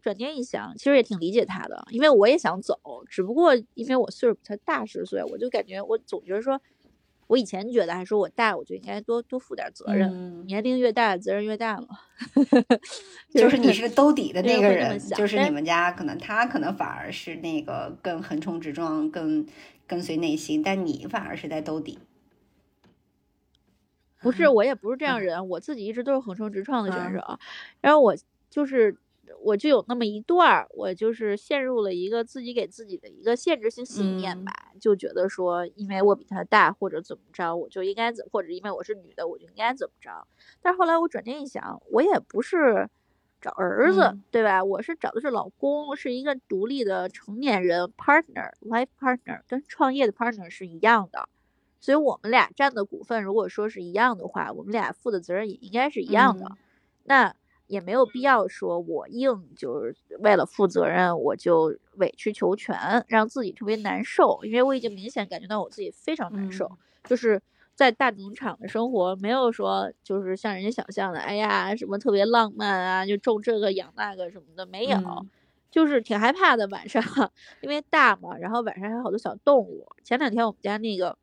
转念一想，其实也挺理解他的，因为我也想走，只不过因为我岁数比他大十岁，我就感觉我总觉得说，我以前觉得还说我大，我就应该多多负点责任。嗯，年龄越大，责任越大嘛。就是你是兜底的 那个人，就是你们家可能他可能反而是那个更横冲直撞、更跟随内心，但你反而是在兜底。不是，我也不是这样嗯人，我自己一直都是横冲直撞的选嗯手。然后我就是，我就有那么一段儿，我就是陷入了一个自己给自己的一个限制性信念嗯吧，就觉得说，因为我比他大或者怎么着，我就应该怎，或者因为我是女的，我就应该怎么着。但是后来我转念一想，我也不是找儿子，嗯对吧？我是找的是老公，是一个独立的成年人 partner life partner，跟创业的 partner 是一样的。所以我们俩占的股份，如果说是一样的话，我们俩负的责任也应该是一样的。嗯那也没有必要说我硬就是为了负责任，我就委曲求全，让自己特别难受。因为我已经明显感觉到我自己非常难受，嗯就是在大农场的生活，没有说就是像人家想象的，哎呀什么特别浪漫啊，就种这个养那个什么的，没有。嗯就是挺害怕的，晚上因为大嘛，然后晚上还有好多小动物。前两天我们家那个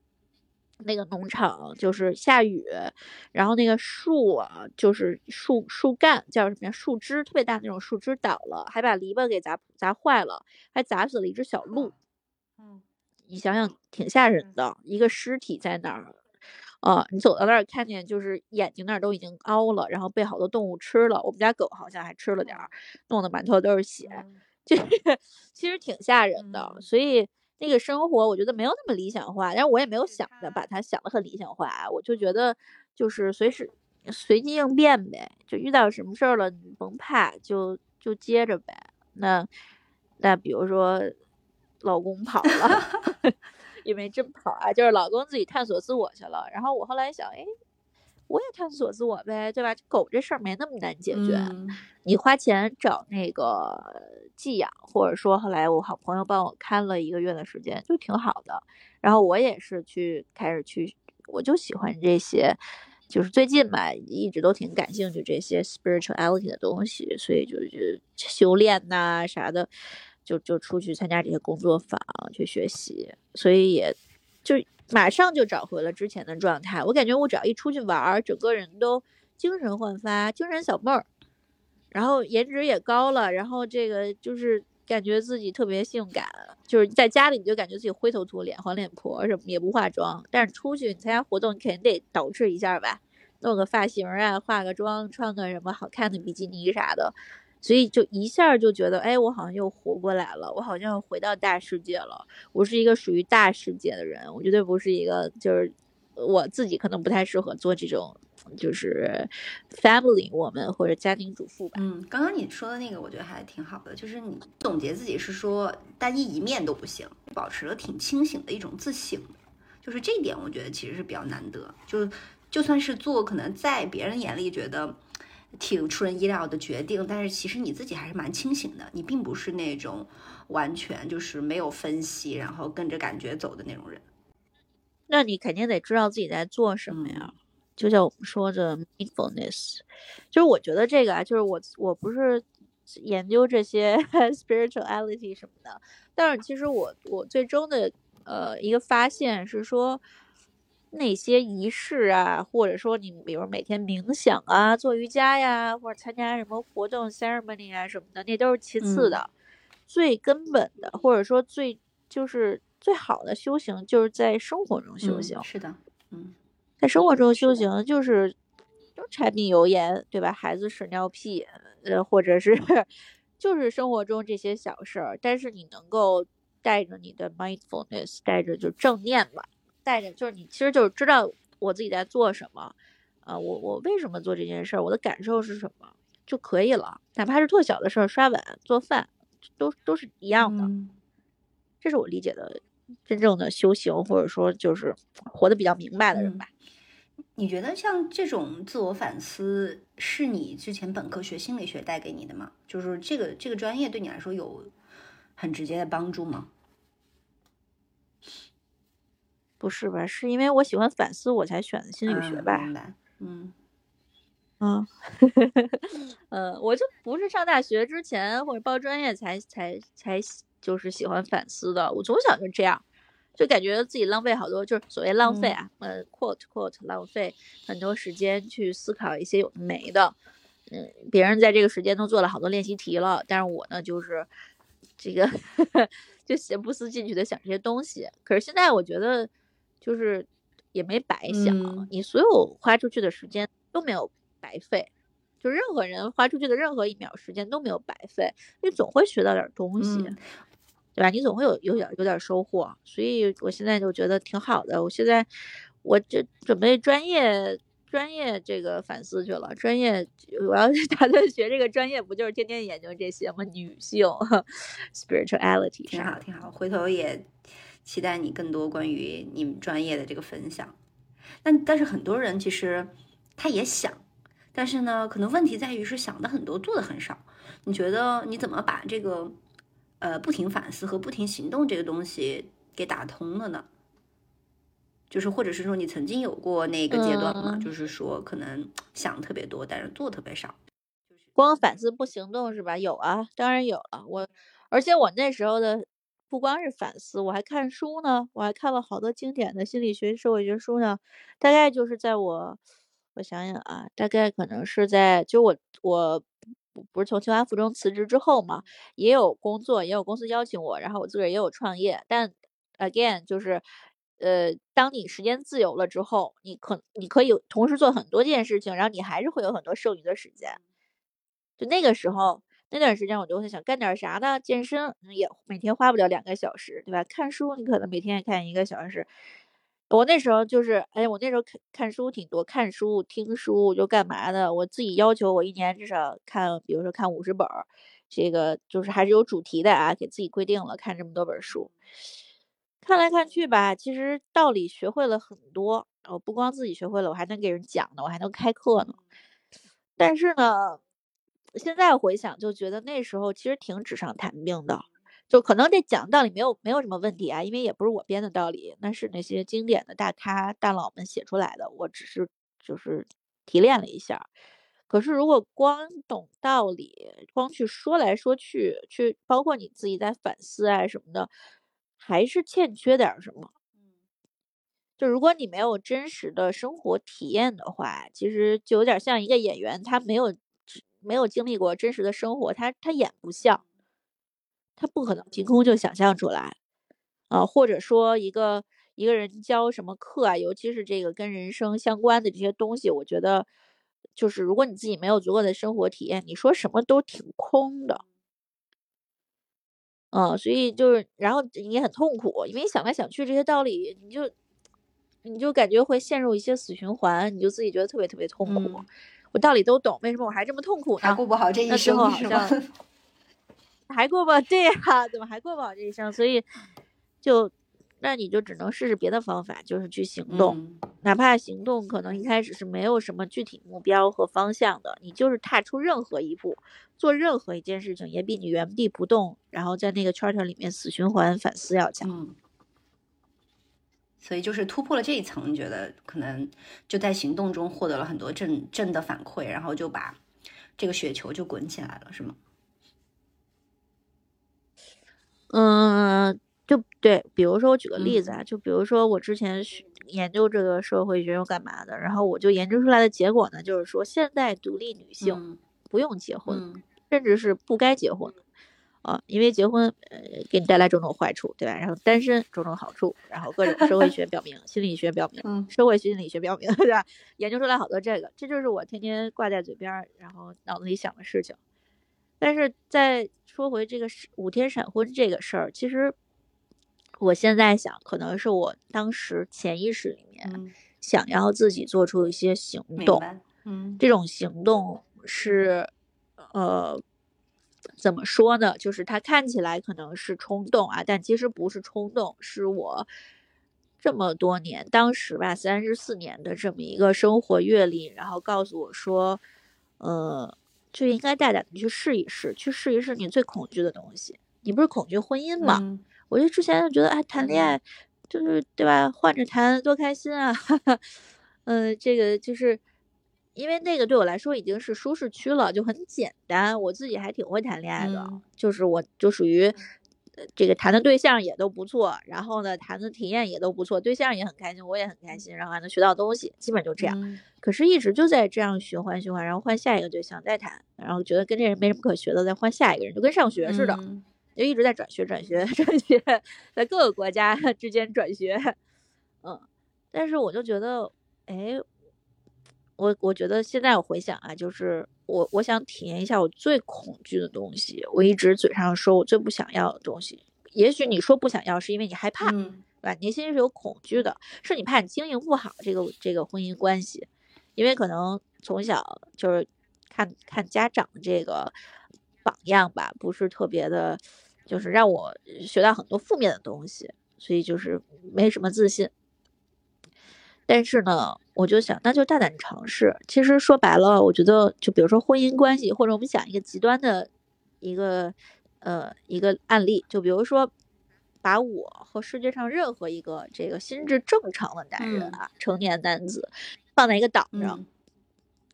那个农场就是下雨，然后那个树啊，就是树树干叫什么呀？树枝特别大那种树枝倒了，还把篱笆给砸砸坏了，还砸死了一只小鹿。嗯你想想，挺吓人的，一个尸体在那儿。啊，你走到那儿看见，就是眼睛那儿都已经凹了，然后被好多动物吃了。我们家狗好像还吃了点儿，弄得满头都是血。就是其实挺吓人的，嗯所以那个生活我觉得没有那么理想化，但是我也没有想着把它想得很理想化，我就觉得就是随时随机应变呗，就遇到什么事儿了，你甭怕，就就接着呗。那那比如说老公跑了，也没真跑啊，就是老公自己探索自我去了。然后我后来想，哎，我也探索自我呗，对吧？狗这事儿没那么难解决。嗯你花钱找那个寄养，或者说后来我好朋友帮我看了一个月的时间，就挺好的。然后我也是去开始去，我就喜欢这些，就是最近吧，一直都挺感兴趣这些 spirituality 的东西，所以就是修炼呐、啥的，就就出去参加这些工作坊去学习，所以也就马上就找回了之前的状态。我感觉我只要一出去玩，整个人都精神焕发，精神小妹儿。然后颜值也高了，然后这个就是感觉自己特别性感，就是在家里你就感觉自己灰头土脸、黄脸婆什么也不化妆，但是出去你参加活动，你肯定得捯饬一下吧，弄个发型啊，化个妆，穿个什么好看的比基尼啥的，所以就一下就觉得，哎，我好像又活过来了，我好像回到大世界了，我是一个属于大世界的人，我绝对不是一个就是我自己可能不太适合做这种就是 family 我们或者家庭主妇吧。嗯，刚刚你说的那个，我觉得还挺好的，就是你总结自己是说单一一面都不行，保持了挺清醒的一种自省，就是这一点，我觉得其实是比较难得。就就算是做可能在别人眼里觉得挺出人意料的决定，但是其实你自己还是蛮清醒的，你并不是那种完全就是没有分析，然后跟着感觉走的那种人。那你肯定得知道自己在做什么呀。就像我们说的 mindfulness，就是我觉得这个啊，就是我我不是研究这些 spirituality 什么的，但是其实我我最终的呃一个发现是说，那些仪式啊，或者说你比如每天冥想啊、做瑜伽呀，或者参加什么活动 ceremony 啊什么的，那都是其次的，最根本的，或者说最就是最好的修行，就是在生活中修行。是的，嗯。在生活中修行就是就柴米油盐，对吧？孩子屎尿屁，呃，或者是 就是生活中这些小事儿，但是你能够带着你的 mindfulness，带着就正念吧，带着就是你其实就是知道我自己在做什么，啊，我我为什么做这件事儿，我的感受是什么就可以了，哪怕是特小的事儿，刷碗、做饭，都都是一样的。这是我理解的真正的修行，或者说就是活得比较明白的人吧。你觉得像这种自我反思是你之前本科学心理学带给你的吗？就是这个这个专业对你来说有很直接的帮助吗？不是吧？是因为我喜欢反思，我才选的心理学吧？嗯嗯 嗯，我就不是上大学之前或者报专业才才才就是喜欢反思的，我从小就这样。就感觉自己浪费好多，就是所谓浪费啊，呃，quote quote 浪费很多时间去思考一些有的没的，嗯，别人在这个时间都做了好多练习题了，但是我呢，就是这个 就闲不思进取的想这些东西。可是现在我觉得，就是也没白想，你所有花出去的时间都没有白费，就任何人花出去的任何一秒时间都没有白费，你总会学到点东西。对吧？你总会有有点有点收获，所以我现在就觉得挺好的。我现在我这准备专业专业这个反思去了。专业我要是打算学这个专业，不就是天天研究这些吗？女性 spirituality 挺好挺好。回头也期待你更多关于你们专业的这个分享。但但是很多人其实他也想，但是呢，可能问题在于是想的很多，做的很少。你觉得你怎么把这个？呃，不停反思和不停行动这个东西给打通了呢，就是或者是说你曾经有过那个阶段吗？就是说可能想特别多，但是做特别少，光反思不行动是吧？有啊，当然有了。我而且我那时候的不光是反思，我还看书呢，我还看了好多经典的心理学、社会学书呢。大概就是在我，我想想啊，大概可能是在就我我。不是从清华附中辞职之后嘛，也有工作，也有公司邀请我，然后我自个儿也有创业。但 again 就是，呃，当你时间自由了之后，你可你可以同时做很多件事情，然后你还是会有很多剩余的时间。就那个时候那段时间，我就会想干点啥呢？健身也每天花不了两个小时，对吧？看书你可能每天也看一个小时。我那时候就是，哎，我那时候看看书挺多，看书、听书就干嘛的？我自己要求我一年至少看，比如说看五十本儿，这个就是还是有主题的啊，给自己规定了看这么多本书。看来看去吧，其实道理学会了很多，我不光自己学会了，我还能给人讲呢，我还能开课呢。但是呢，现在回想就觉得那时候其实挺纸上谈兵的。就可能这讲道理没有没有什么问题啊，因为也不是我编的道理，那是那些经典的大咖大佬们写出来的，我只是就是提炼了一下。可是如果光懂道理，光去说来说去，去包括你自己在反思啊什么的，还是欠缺点什么。就如果你没有真实的生活体验的话，其实就有点像一个演员，他没有没有经历过真实的生活，他他演不像。他不可能凭空就想象出来，啊，或者说一个一个人教什么课啊，尤其是这个跟人生相关的这些东西，我觉得就是如果你自己没有足够的生活体验，你说什么都挺空的，嗯，所以就是，然后你很痛苦，因为想来想去这些道理，你就你就感觉会陷入一些死循环，你就自己觉得特别特别痛苦。嗯我道理都懂，为什么我还这么痛苦呢？还过不好这一生是好像吗？还过不对呀、怎么还过不好这一生？所以就那你就只能试试别的方法，就是去行动。嗯哪怕行动可能一开始是没有什么具体目标和方向的，你就是踏出任何一步，做任何一件事情，也比你原地不动，然后在那个圈圈里面死循环反思要强。嗯，所以就是突破了这一层，你觉得可能就在行动中获得了很多正正的反馈，然后就把这个雪球就滚起来了，是吗？嗯，就对，比如说我举个例嗯子啊，就比如说我之前研究这个社会学又干嘛的，然后我就研究出来的结果呢，就是说现代独立女性嗯不用结婚，嗯甚至是不该结婚。啊，因为结婚，呃，给你带来种种坏处，对吧？然后单身种种好处，然后各种社会学表明、心理学表明、嗯社会心理学表明，对吧？研究出来好多这个，这就是我天天挂在嘴边，然后脑子里想的事情。但是再说回这个五天闪婚这个事儿，其实我现在想，可能是我当时潜意识里面嗯，想要自己做出一些行动，嗯这种行动是，呃，怎么说呢？就是他看起来可能是冲动啊，但其实不是冲动，是我这么多年，当时吧，三十四年的这么一个生活阅历，然后告诉我说，呃，就应该大胆的去试一试，去试一试你最恐惧的东西。你不是恐惧婚姻吗？嗯我就之前就觉得，哎，谈恋爱就是对吧，换着谈多开心啊，哈哈嗯，这个就是因为那个对我来说已经是舒适区了，就很简单，我自己还挺会谈恋爱的，嗯就是我就属于。呃这个谈的对象也都不错，然后呢，谈的体验也都不错，对象也很开心，我也很开心，然后还能学到东西，基本就这样。嗯可是，一直就在这样循环循环，然后换下一个对象再谈，然后觉得跟这人没什么可学的，再换下一个人，就跟上学似的。嗯就一直在转学、转学、转学，在各个国家之间转学，嗯，但是我就觉得，哎，我我觉得现在我回想啊，就是我我想体验一下我最恐惧的东西，我一直嘴上说我最不想要的东西，也许你说不想要是因为你害怕，嗯对吧？内心是有恐惧的，是你怕你经营不好这个这个婚姻关系，因为可能从小就是看看家长的这个榜样吧，不是特别的，就是让我学到很多负面的东西，所以就是没什么自信。但是呢，我就想，那就大胆尝试。其实说白了，我觉得，就比如说婚姻关系，或者我们想一个极端的一个呃一个案例，就比如说，把我和世界上任何一个这个心智正常的男人啊，成年男子，放在一个岛上，嗯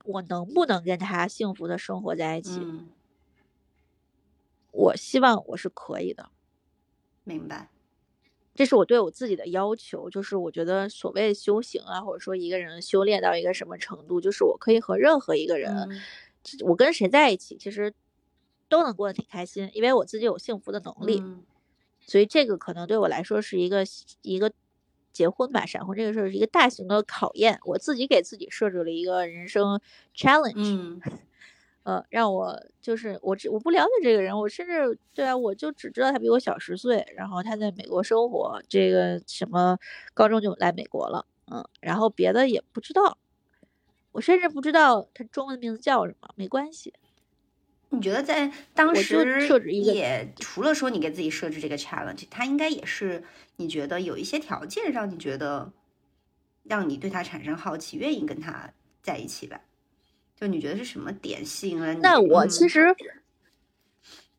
我能不能跟他幸福的生活在一起？嗯，我希望我是可以的。明白。这是我对我自己的要求，就是我觉得所谓修行啊，或者说一个人修炼到一个什么程度，就是我可以和任何一个人，嗯。我跟谁在一起，其实都能过得挺开心，因为我自己有幸福的能力，嗯。所以这个可能对我来说是一个一个结婚吧，闪婚这个事儿是一个大型的考验，我自己给自己设置了一个人生 challenge，嗯呃，让我就是我只我不了解这个人，我甚至对啊，我就只知道他比我小十岁，然后他在美国生活，这个什么高中就来美国了，嗯，然后别的也不知道，我甚至不知道他中文名字叫什么，没关系，你觉得在当时也除了说你给自己设置这个 challenge，他应该也是你觉得有一些条件让你觉得让你对他产生好奇，愿意跟他在一起吧？就你觉得是什么点吸引了你？那我其嗯实，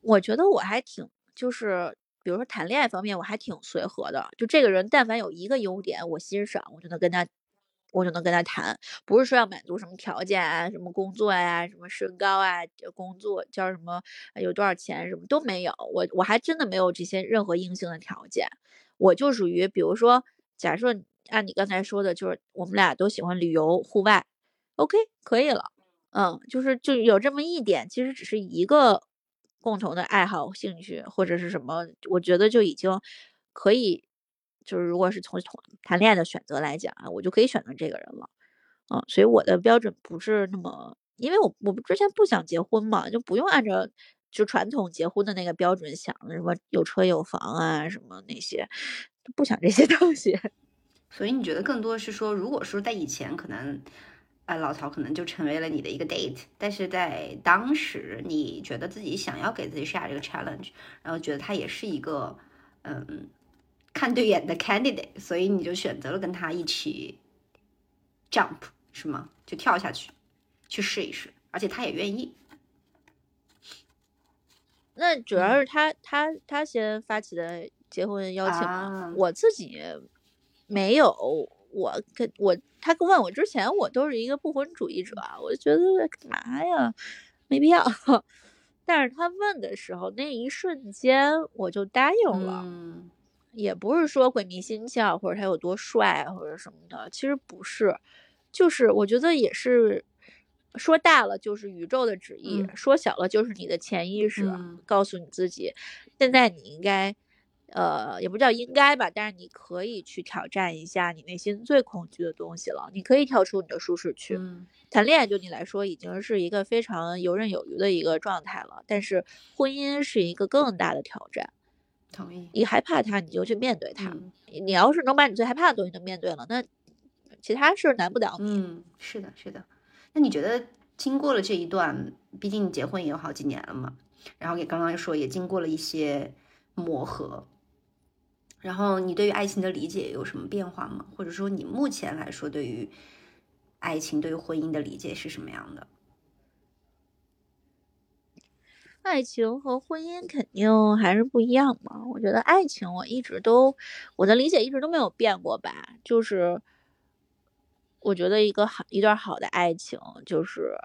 我觉得我还挺，就是比如说谈恋爱方面，我还挺随和的。就这个人，但凡有一个优点我欣赏，我就能跟他，我就能跟他谈。不是说要满足什么条件啊，什么工作呀、什么身高啊，工作叫什么，呃有多少钱，什么都没有。我我还真的没有这些任何硬性的条件。我就属于，比如说，假设按你刚才说的，就是我们俩都喜欢旅游、户外，OK，可以了。嗯，就是就有这么一点，其实只是一个共同的爱好、兴趣或者是什么，我觉得就已经可以，就是如果是从从谈恋爱的选择来讲啊，我就可以选择这个人了。嗯，所以我的标准不是那么，因为我我之前不想结婚嘛，就不用按照就传统结婚的那个标准想，什么有车有房啊，什么那些，不想这些东西。所以你觉得更多是说，如果说在以前可能，啊，老曹可能就成为了你的一个 date，但是在当时你觉得自己想要给自己下这个 challenge，然后觉得他也是一个嗯看对眼的 candidate，所以你就选择了跟他一起 jump 是吗？就跳下去去试一试，而且他也愿意。那主要是他他他先发起的结婚邀请嘛，啊我自己没有。我跟我他问我之前，我都是一个不婚主义者，我就觉得干嘛呀，没必要。但是他问的时候，那一瞬间我就答应了。嗯也不是说鬼迷心窍，或者他有多帅啊或者什么的，其实不是，就是我觉得也是，说大了就是宇宙的旨意，嗯说小了就是你的潜意识、嗯告诉你自己，现在你应该，呃，也不叫应该吧，但是你可以去挑战一下你内心最恐惧的东西了，你可以跳出你的舒适区。嗯谈恋爱对你来说已经是一个非常游刃有余的一个状态了，但是婚姻是一个更大的挑战。同意。你害怕它，你就去面对它。嗯你要是能把你最害怕的东西都面对了，那其他事难不倒你。嗯，是的，是的。那你觉得经过了这一段，毕竟你结婚也有好几年了嘛，然后也刚刚说也经过了一些磨合，然后你对于爱情的理解有什么变化吗？或者说你目前来说对于爱情、对于婚姻的理解是什么样的？爱情和婚姻肯定还是不一样嘛。我觉得爱情我一直都我的理解一直都没有变过吧，就是我觉得一个好一段好的爱情就是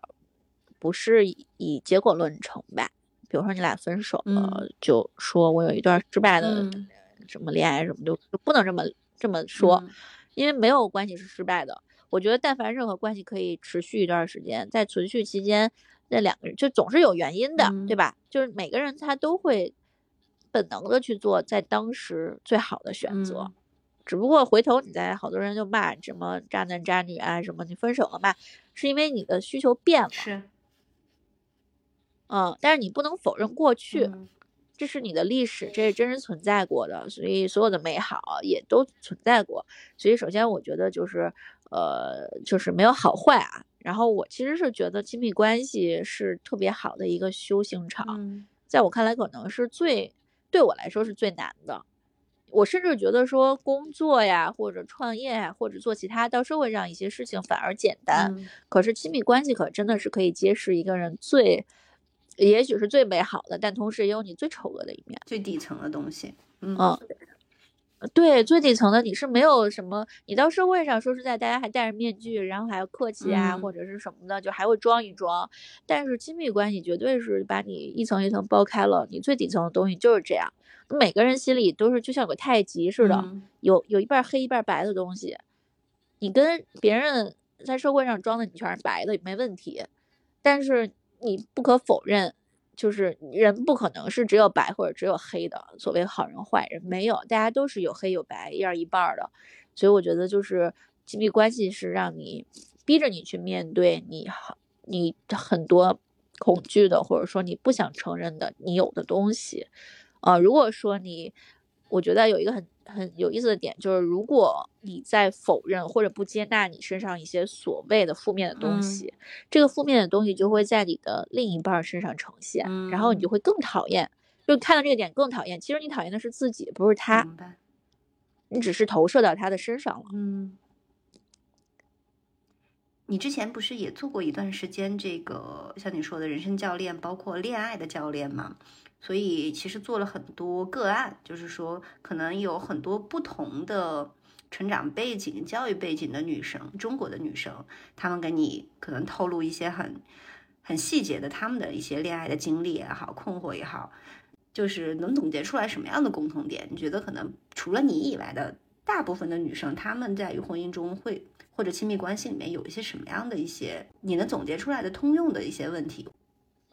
不是以以结果论成吧。比如说你俩分手了，就说我有一段失败的嗯什么恋爱什么，就就不能这么这么说。嗯因为没有关系是失败的。我觉得，但凡任何关系可以持续一段时间，在存续期间，那两个人就总是有原因的，对嗯吧？就是每个人他都会本能的去做在当时最好的选择。嗯只不过回头你在好多人就骂什么渣男渣女啊什么，你分手了嘛，是因为你的需求变了，是，嗯，但是你不能否认过去，嗯这是你的历史，这是真实存在过的，所以所有的美好也都存在过。所以首先我觉得就是，呃，就是没有好坏啊。然后我其实是觉得亲密关系是特别好的一个修行场，嗯在我看来可能是最对我来说是最难的。我甚至觉得说工作呀，或者创业呀，或者做其他到社会上一些事情反而简单，嗯可是亲密关系可真的是可以揭示一个人最，也许是最美好的，但同时也有你最丑恶的一面。最底层的东西。嗯嗯，对，最底层的你是没有什么，你到社会上说实在，大家还戴着面具，然后还要客气啊，嗯或者是什么的，就还会装一装。但是亲密关系绝对是把你一层一层剥开了，你最底层的东西就是这样。每个人心里都是就像有个太极似的，嗯有有一半黑一半白的东西。你跟别人在社会上装的你全是白的没问题，但是你不可否认，就是人不可能是只有白或者只有黑的。所谓好人坏人没有，大家都是有黑有白，一样一半的。所以我觉得就是亲密关系是让你逼着你去面对你你很多恐惧的，或者说你不想承认的你有的东西。呃，如果说你，我觉得有一个很很有意思的点，就是如果你在否认或者不接纳你身上一些所谓的负面的东嗯西，这个负面的东西就会在你的另一半身上呈现，然后你就嗯会更讨厌，就看到这个点更讨厌。其实你讨厌的是自己，不是他，你只是投射到他的身上了。嗯，你之前不是也做过一段时间这个像你说的人生教练，包括恋爱的教练吗？所以其实做了很多个案，就是说可能有很多不同的成长背景、教育背景的女生，中国的女生，她们跟你可能透露一些很很细节的她们的一些恋爱的经历也好、困惑也好，就是能总结出来什么样的共同点？你觉得可能除了你以外的大部分的女生，她们在于婚姻中会或者亲密关系里面有一些什么样的一些你能总结出来的通用的一些问题？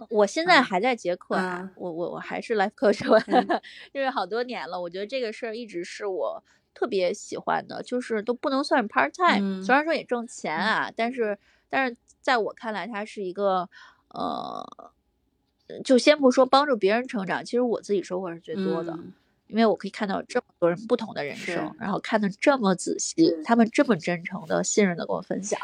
我现在啊还在结课啊，啊我我我还是 life coach，我嗯 就是好多年了。我觉得这个事儿一直是我特别喜欢的，就是都不能算 part time，、嗯虽然说也挣钱啊，但是但是在我看来，它是一个呃，就先不说帮助别人成长，其实我自己收获是最多的。嗯因为我可以看到这么多人不同的人生，然后看得这么仔细，他们这么真诚的、信任的跟我分享。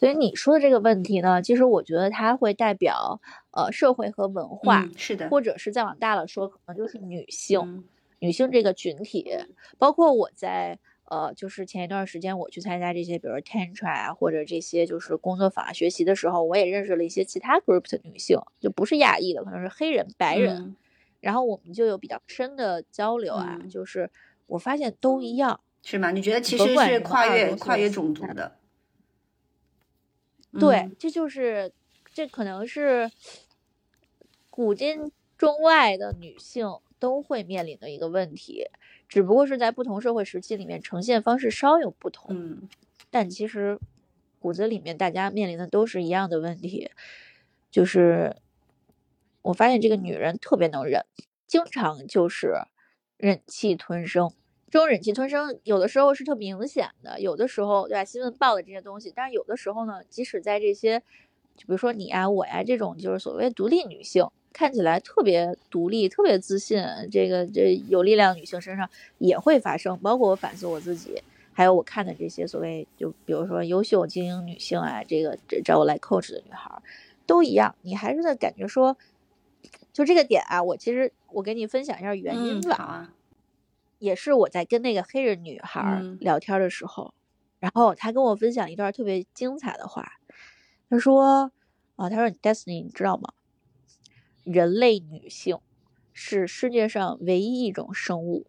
所以你说的这个问题呢，其实我觉得它会代表呃社会和文化，嗯是的，或者是再往大了说，可能就是女性。嗯女性这个群体，包括我在呃，就是前一段时间我去参加这些，比如说 Tantra 啊，或者这些就是工作坊啊学习的时候，我也认识了一些其他 group 的女性，就不是亚裔的，可能是黑人、白人，嗯然后我们就有比较深的交流啊，嗯就是我发现都一样，是吗？你觉得其实是跨越跨越种族的？对嗯，这就是这可能是古今中外的女性都会面临的一个问题，只不过是在不同社会时期里面呈现方式稍有不同，嗯但其实骨子里面大家面临的都是一样的问题，就是我发现这个女人特别能忍，经常就是忍气吞声。这种忍气吞声，有的时候是特明显的，有的时候对吧？新闻报的这些东西，但是有的时候呢，即使在这些，就比如说你啊、我呀、这种就是所谓独立女性，看起来特别独立、特别自信，这个这有力量的女性身上也会发生。包括我反思我自己，还有我看的这些所谓就比如说优秀精英女性啊，这个这找我来 coach 的女孩儿，都一样。你还是在感觉说，就这个点啊，我其实我给你分享一下原因嗯，吧。也是我在跟那个黑人女孩聊天的时候，然后她跟我分享一段特别精彩的话。她说：“啊，她说 Destiny，你知道吗？人类女性是世界上唯一一种生物，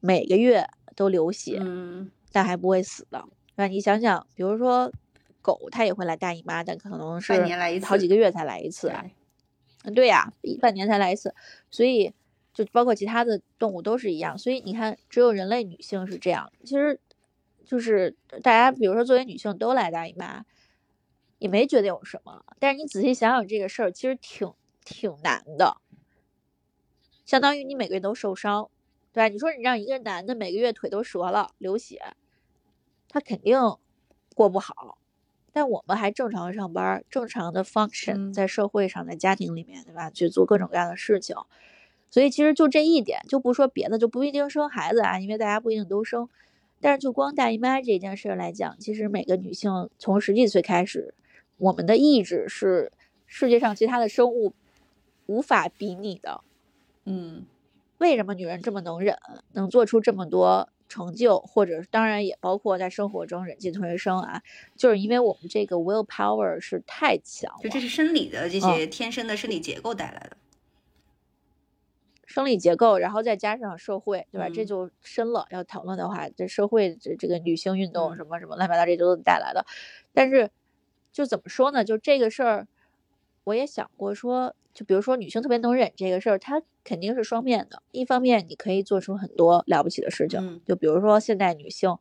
每个月都流血，嗯但还不会死的。那你想想，比如说狗，它也会来大姨妈，但可能是半年来一次好几个月才来一次啊。对呀，一半年才来一次，所以就包括其他的动物都是一样。所以你看，只有人类女性是这样。其实，就是大家比如说作为女性都来大姨妈，也没觉得有什么。但是你仔细想想这个事儿，其实挺挺难的，相当于你每个月都受伤，对吧？你说你让一个男的每个月腿都折了，流血，他肯定过不好。但我们还正常上班儿，正常的 function 嗯在社会上，在家庭里面，对吧？去做各种各样的事情。所以其实就这一点，就不说别的，就不一定生孩子啊，因为大家不一定都生。但是就光大姨妈这件事儿来讲，其实每个女性从十几岁开始，我们的意志是世界上其他的生物无法比拟的。嗯为什么女人这么能忍，能做出这么多成就，或者当然也包括在生活中忍气吞声啊，就是因为我们这个 will power 是太强了，就这是生理的这嗯些天生的生理结构带来的。生理结构，然后再加上社会，对吧？这嗯就深了。要讨论的话，这社会这这个女性运动嗯什么什么乱七八糟，这都带来的。但是就怎么说呢？就这个事儿，我也想过说，就比如说女性特别能忍这个事儿，它肯定是双面的。一方面，你可以做出很多了不起的事情，嗯就比如说现代女性，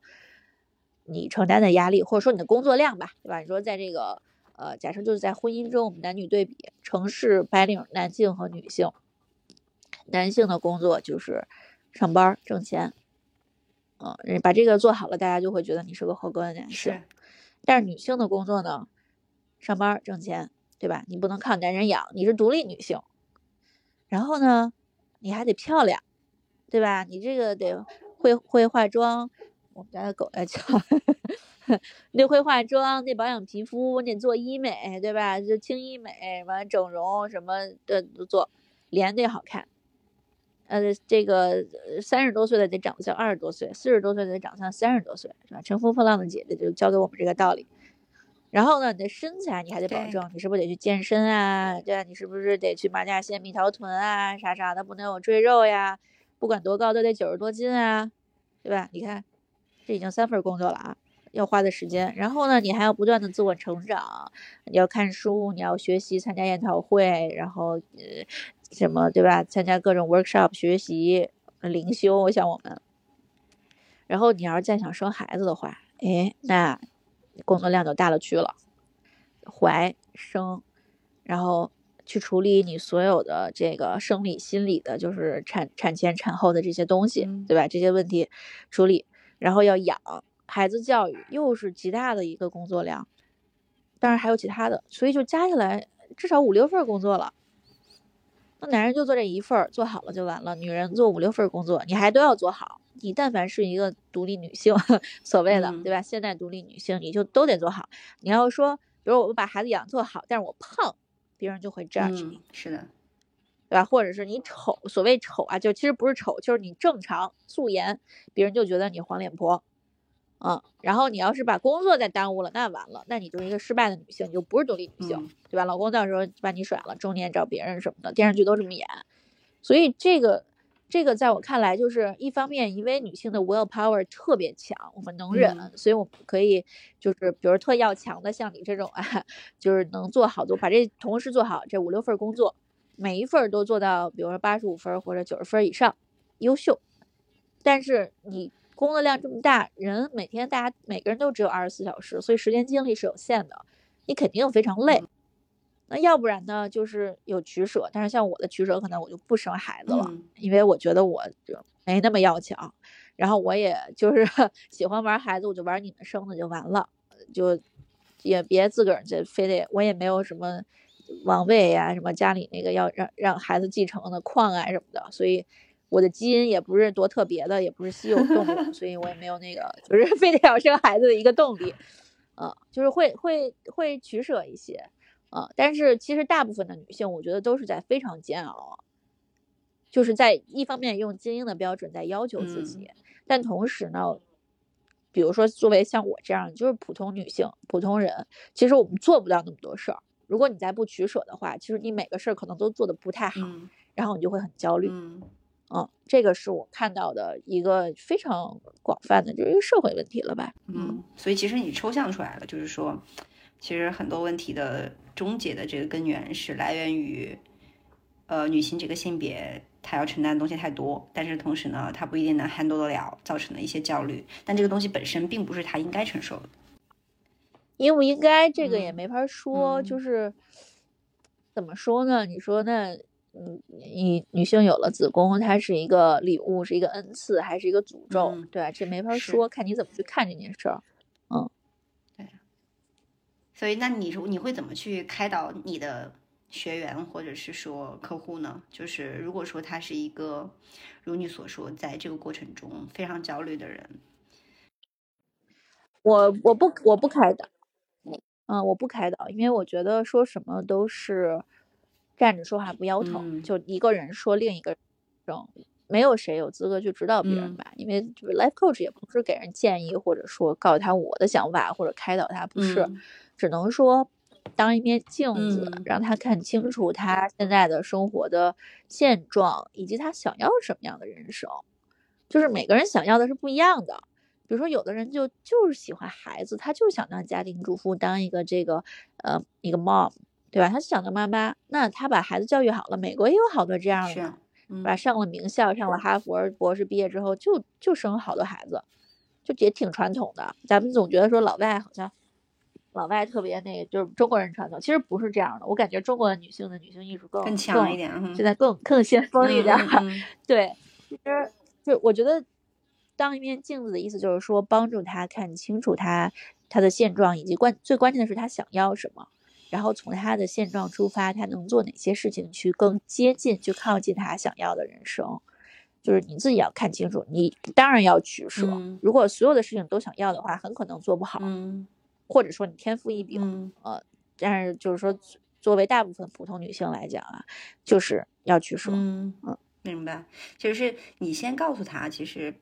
你承担的压力，或者说你的工作量吧，对吧？你说在这个呃，假设就是在婚姻中，我们男女对比，城市白领男性和女性，男性的工作就是上班挣钱，嗯，把这个做好了，大家就会觉得你是个合格的男性。是，但是女性的工作呢，上班挣钱，对吧？你不能靠男人养，你是独立女性。然后呢，你还得漂亮，对吧？你这个得会会化妆，我们家的狗在叫，你得会化妆，得保养皮肤，你得做医美，对吧？就轻医美，完了整容什么的都做，脸得好看。呃，这个三十多岁的得长得像二十多岁，四十多岁的得长得像三十多岁，是吧？乘风破浪的姐姐就教给我们这个道理。然后呢，你的身材你还得保证，你是不是得去健身啊？对啊，你是不是得去马甲线、蜜桃臀啊，啥啥的，不能有赘肉呀？不管多高都得九十多斤啊，对吧？你看，这已经三份工作了啊，要花的时间。然后呢，你还要不断的自我成长，你要看书，你要学习，参加研讨会，然后呃，什么对吧？参加各种 workshop 学习、呃灵修，像我们。然后你要是再想生孩子的话，哎，那工作量就大了去了，怀生，然后去处理你所有的这个生理、心理的，就是产产前、产后的这些东西，嗯对吧？这些问题处理，然后要养孩子教育，又是极大的一个工作量，当然还有其他的，所以就加起来至少五六份工作了。那男人就做这一份儿，做好了就完了。女人做五六份工作，你还都要做好。你但凡是一个独立女性，所谓的嗯对吧？现代独立女性，你就都得做好。你要说，比如我把孩子养做好，但是我胖，别人就会 judge 你。嗯，是的，对吧？或者是你丑，所谓丑啊，就其实不是丑，就是你正常素颜，别人就觉得你黄脸婆，嗯。然后你要是把工作再耽误了，那完了，那你就是一个失败的女性，你就不是独立女性，嗯对吧？老公到时候把你甩了，中年找别人什么的，电视剧都这么演。所以这个这个在我看来，就是一方面，因为女性的 will power 特别强，我们能忍，嗯所以我们可以就是比如特要强的，像你这种啊，就是能做好多，把这同时做好这五六份工作。每一份都做到，比如说八十五分或者九十分以上，优秀。但是你工作量这么大，人每天大家每个人都只有二十四小时，所以时间精力是有限的，你肯定非常累。那要不然呢，就是有取舍。但是像我的取舍，可能我就不生孩子了，嗯因为我觉得我就没那么要强，然后我也就是 喜欢玩孩子，我就玩你们生的就完了，就也别自个儿这非得，我也没有什么王位呀、什么家里那个要让让孩子继承的矿啊什么的，所以我的基因也不是多特别的，也不是稀有动物，所以我也没有那个就是非得要生孩子的一个动力，嗯，就是会会会取舍一些。啊、但是其实大部分的女性，我觉得都是在非常煎熬，就是在一方面用精英的标准在要求自己，但同时呢，比如说作为像我这样就是普通女性、普通人，其实我们做不到那么多事儿。如果你再不取舍的话，其实你每个事儿可能都做得不太好，嗯然后你就会很焦虑。嗯嗯，这个是我看到的一个非常广泛的，就是一个社会问题了吧？嗯，所以其实你抽象出来了，就是说，其实很多问题的终结的这个根源是来源于，呃，女性这个性别她要承担的东西太多，但是同时呢，她不一定能 handle 得了，造成的一些焦虑。但这个东西本身并不是她应该承受的。应不应该这个也嗯没法说，嗯就是怎么说呢？你说那，嗯，你女性有了子宫，它是一个礼物，是一个恩赐，还是一个诅咒？嗯对吧？这没法说，看你怎么去看这件事儿。所以，那你说你会怎么去开导你的学员或者是说客户呢？就是如果说他是一个如你所说，在这个过程中非常焦虑的人，我我不我不开导，嗯，我不开导，因为我觉得说什么都是站着说话不腰疼，嗯就一个人说另一个人，没有谁有资格去指导别人嗯吧，因为就是 life coach 也不是给人建议，或者说告诉他我的想法或者开导他，不是，嗯只能说当一面镜子，嗯让他看清楚他现在的生活的现状，以及他想要什么样的人生。就是每个人想要的是不一样的。比如说，有的人就就是喜欢孩子，他就想当家庭主妇，当一个这个呃一个 mom，对吧？他想当妈妈，那他把孩子教育好了，美国也有好多这样的是啊，嗯吧？上了名校，上了哈佛博士，毕业之后就就生好多孩子，就也挺传统的。咱们总觉得说老外好像老外特别那个，就是中国人传统，其实不是这样的。我感觉中国的女性的女性艺术更更强一，点，嗯现在更更先锋一点对，其实就我觉得当一面镜子的意思就是说，帮助他看清楚他他的现状，以及关最关键的是他想要什么，然后从他的现状出发，他能做哪些事情去更接近、去靠近他想要的人生。就是你自己要看清楚，你当然要取舍。嗯如果所有的事情都想要的话，很可能做不好，嗯或者说你天赋异禀。嗯呃，但是就是说，作为大部分普通女性来讲啊，就是要取舍。嗯嗯，明白。其实是你先告诉他，其实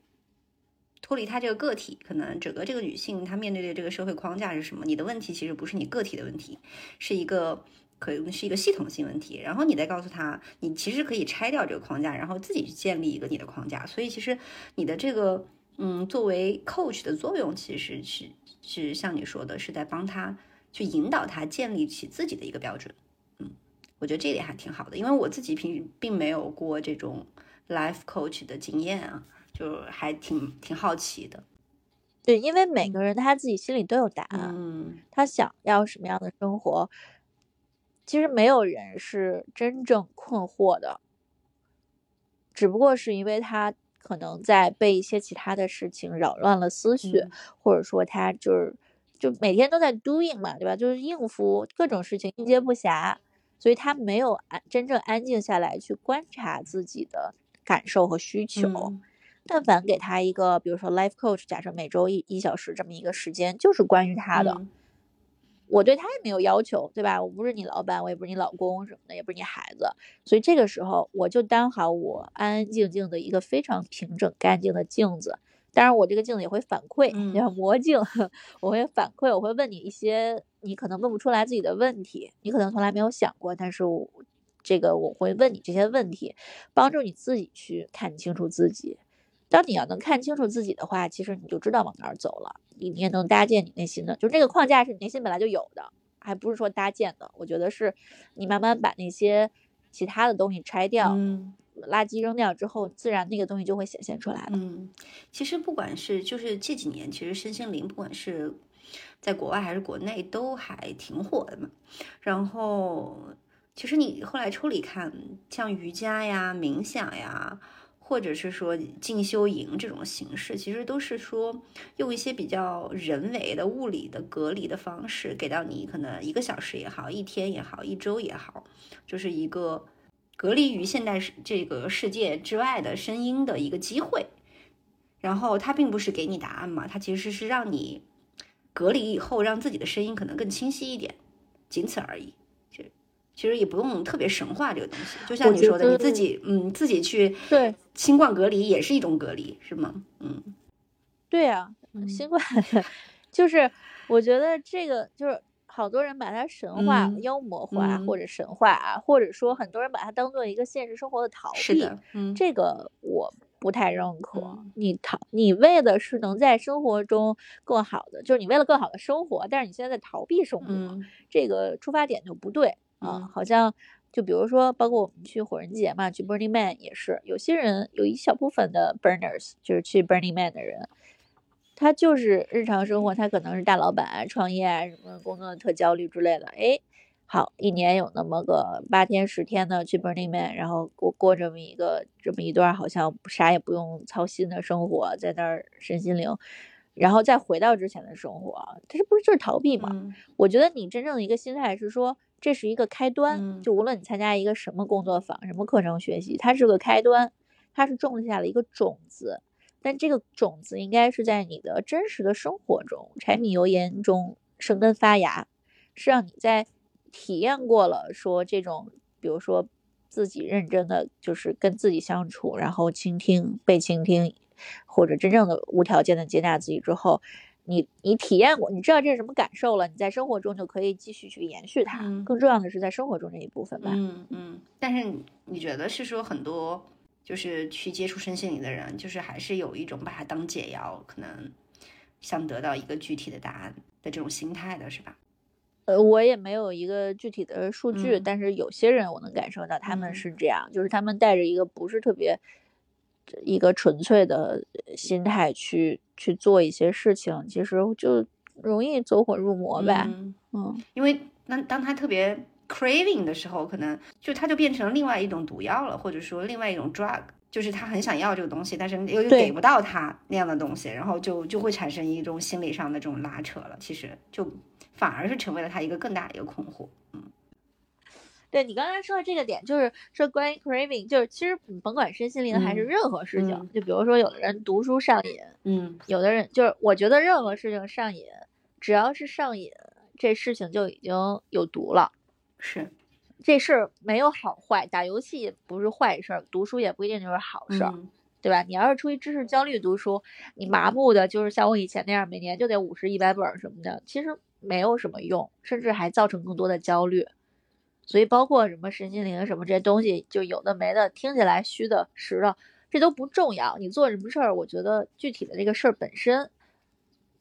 脱离他这个个体，可能整个这个女性她面对的这个社会框架是什么？你的问题其实不是你个体的问题，是一个可能是一个系统性问题。然后你再告诉他，你其实可以拆掉这个框架，然后自己去建立一个你的框架。所以其实你的这个嗯，作为 coach 的作用，其实是是像你说的，是在帮他去引导他建立起自己的一个标准。嗯，我觉得这点还挺好的，因为我自己平并没有过这种 life coach 的经验啊，就还挺挺好奇的。对，因为每个人他自己心里都有答案，嗯他想要什么样的生活，其实没有人是真正困惑的，只不过是因为他可能在被一些其他的事情扰乱了思绪，嗯或者说他就是就每天都在 doing 嘛，对吧？就是应付各种事情，应接不暇，所以他没有安真正安静下来去观察自己的感受和需求。嗯但凡给他一个，比如说 life coach，假设每周一一小时这么一个时间，就是关于他的。嗯我对他也没有要求，对吧？我不是你老板，我也不是你老公什么的，也不是你孩子，所以这个时候我就当好我安安静静的一个非常平整干净的镜子。当然，我这个镜子也会反馈，嗯叫魔镜，我会反馈，我会问你一些你可能问不出来自己的问题，你可能从来没有想过，但是我这个我会问你这些问题，帮助你自己去看清楚自己。当你要能看清楚自己的话，其实你就知道往哪儿走了，你你也能搭建你内心的，就这个框架是你内心本来就有的，还不是说搭建的。我觉得是你慢慢把那些其他的东西拆掉，嗯垃圾扔掉之后，自然那个东西就会显现出来了。嗯，其实不管是就是这几年，其实身心灵不管是在国外还是国内都还挺火的嘛。然后其实你后来抽离看，像瑜伽呀、冥想呀，或者是说进修营这种形式，其实都是说用一些比较人为的物理的隔离的方式，给到你可能一个小时也好，一天也好，一周也好，就是一个隔离于现代世这个世界之外的声音的一个机会。然后它并不是给你答案嘛，它其实是让你隔离以后，让自己的声音可能更清晰一点，仅此而已。其实也不用特别神话这个东西，就像你说的，你自己嗯自己去对新冠隔离也是一种隔离，是吗？嗯对啊，嗯 新冠就是我觉得这个就是好多人把它神话、嗯妖魔化、嗯或者神话啊，或者说很多人把它当做一个现实生活的逃避。是的，嗯这个我不太认可。嗯你逃，你为的是能在生活中更好的，就是你为了更好的生活，但是你现在在逃避生活，嗯这个出发点就不对啊。嗯好像就比如说，包括我们去火人节嘛，去 Burning Man 也是，有些人有一小部分的 burners 就是去 Burning Man 的人。他就是日常生活，他可能是大老板啊、创业啊，什么工作特焦虑之类的。哎，好，一年有那么个八天十天的去 Burning Man，然后过过这么一个这么一段好像啥也不用操心的生活，在那儿身心灵，然后再回到之前的生活，他这不是就是逃避吗？嗯我觉得你真正的一个心态是说，这是一个开端，嗯。就无论你参加一个什么工作坊、什么课程学习，它是个开端，它是种下了一个种子，但这个种子应该是在你的真实的生活中、柴米油盐中生根发芽，是让你在体验过了说这种，比如说自己认真的就是跟自己相处，然后倾听、被倾听，或者真正的无条件的接纳自己之后，你你体验过，你知道这是什么感受了，你在生活中就可以继续去延续它。嗯更重要的是在生活中这一部分吧。嗯嗯，但是你你觉得是说很多就是去接触身心灵的人，就是还是有一种把它当解药，可能想得到一个具体的答案的这种心态的，是吧？呃，我也没有一个具体的数据，嗯但是有些人我能感受到他们嗯是这样，就是他们带着一个不是特别一个纯粹的心态去去做一些事情，其实就容易走火入魔呗。嗯，嗯因为当当他特别 craving 的时候，可能就他就变成另外一种毒药了，或者说另外一种 drug，就是他很想要这个东西，但是又又给不到他那样的东西，然后就就会产生一种心理上的这种拉扯了。其实就反而是成为了他一个更大的一个困惑。对你刚才说的这个点，就是说关于 craving，就是其实你甭管身心灵还是嗯任何事情，嗯就比如说有的人读书上瘾，嗯有的人就是我觉得任何事情上瘾，只要是上瘾，这事情就已经有毒了。是，这事儿没有好坏，打游戏不是坏事儿，读书也不一定就是好事儿，嗯对吧？你要是出于知识焦虑读书，你麻木的，就是像我以前那样，每年就得五十、一百本儿什么的，其实没有什么用，甚至还造成更多的焦虑。所以，包括什么身心灵什么这些东西，就有的没的，听起来虚的实的，这都不重要。你做什么事儿，我觉得具体的这个事儿本身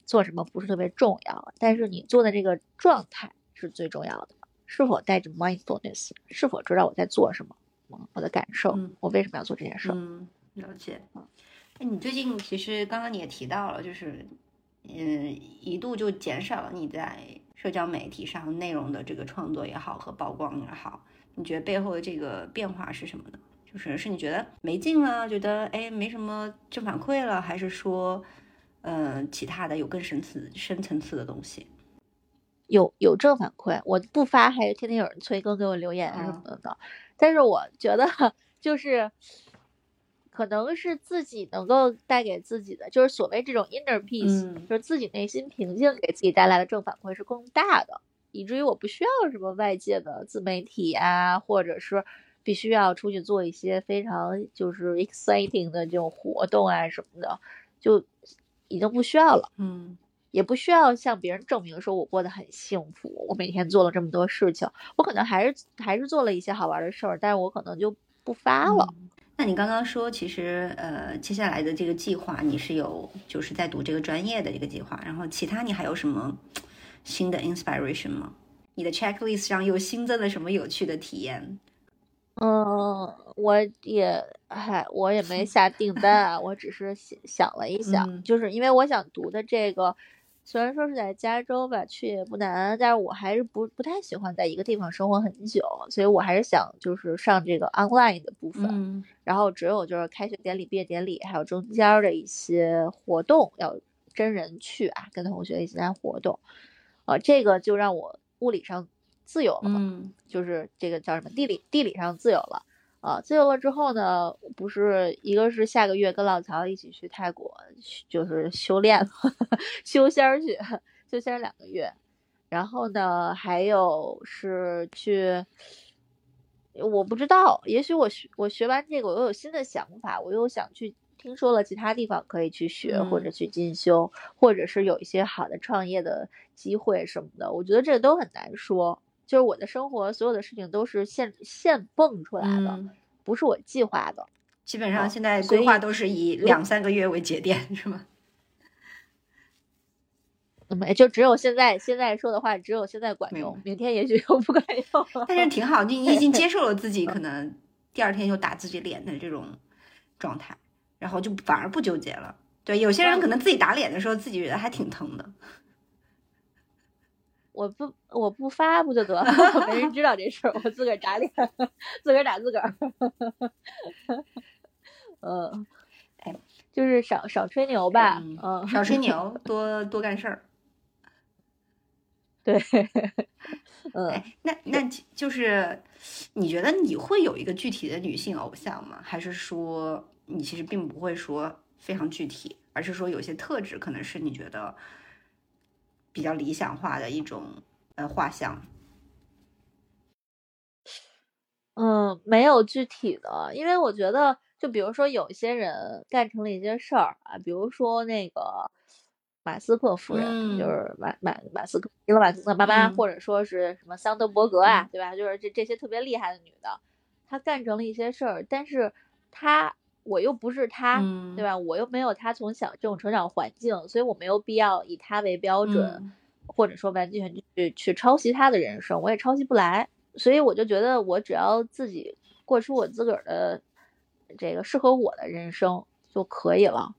做什么不是特别重要，但是你做的这个状态是最重要的。是否带着 mindfulness，是否知道我在做什么，嗯我的感受，嗯我为什么要做这件事儿？嗯，了解。哎，你最近其实刚刚你也提到了，就是嗯，一度就减少了你在社交媒体上内容的这个创作也好和曝光也好，你觉得背后的这个变化是什么呢？就是是你觉得没劲了，觉得哎没什么正反馈了，还是说嗯、呃其他的有更深次深层次的东西？有有正反馈，我不发还是天天有人催更给我留言什么的。但是我觉得 就是可能是自己能够带给自己的，就是所谓这种 inner peace，、嗯就是自己内心平静给自己带来的正反馈是更大的，以至于我不需要什么外界的自媒体啊，或者是必须要出去做一些非常就是 exciting 的这种活动啊什么的，就已经不需要了。嗯也不需要向别人证明说我过得很幸福，我每天做了这么多事情，我可能还是还是做了一些好玩的事儿，但是我可能就不发了。嗯那你刚刚说，其实呃，接下来的这个计划你是有就是在读这个专业的这个计划，然后其他你还有什么新的 inspiration 吗？你的 checklist 上又新增了什么有趣的体验？嗯，我也嗨，我也没下订单啊，我只是想想了一想，嗯就是因为我想读的这个，虽然说是在加州吧，去也不难，但是我还是不不太喜欢在一个地方生活很久，所以我还是想就是上这个 online 的部分。嗯然后只有就是开学典礼、毕业典礼，还有中间儿的一些活动要真人去啊，跟同学一起来活动，呃，这个就让我物理上自由了嘛，嗯就是这个叫什么地理地理上自由了。啊，自由了之后呢，不是一个是下个月跟老曹一起去泰国，就是修炼 修仙儿去，修仙两个月，然后呢，还有是去，我不知道，也许我学我学完这个，我又有新的想法，我又想去听说了其他地方可以去学，或者嗯去进修，或者是有一些好的创业的机会什么的，我觉得这个都很难说。就是我的生活所有的事情都是现现蹦出来的，嗯，不是我计划的。基本上哦现在规划都是以两三个月为节点，是吗？没，就只有现在现在说的话，只有现在管，用明天也许又不管用了。但是挺好，你你已经接 受了自己可能第二天就打自己脸的这种状态，然后就反而不纠结了。对，有些人可能自己打脸的时候，自己觉得还挺疼的。我不我不发不就得了？没人知道这事儿，我自个儿打脸，自个儿打自个儿。嗯，哎，就是少少吹牛吧。嗯嗯，少吹牛，多多干事儿。对，嗯，哎，那那就是你觉得你会有一个具体的女性偶像吗？还是说你其实并不会说非常具体，而是说有些特质可能是你觉得比较理想化的一种呃画像？嗯，没有具体的，因为我觉得，就比如说有一些人干成了一些事儿啊，比如说那个马斯克夫人，嗯就是马马马斯克，伊隆马斯克妈妈，嗯或者说是什么桑德伯格啊，对吧？就是这这些特别厉害的女的，她干成了一些事儿，但是她我又不是他，嗯对吧？我又没有他从小这种成长环境，所以我没有必要以他为标准。嗯或者说完全去去抄袭他的人生，我也抄袭不来，所以我就觉得我只要自己过出我自个儿的这个适合我的人生就可以了。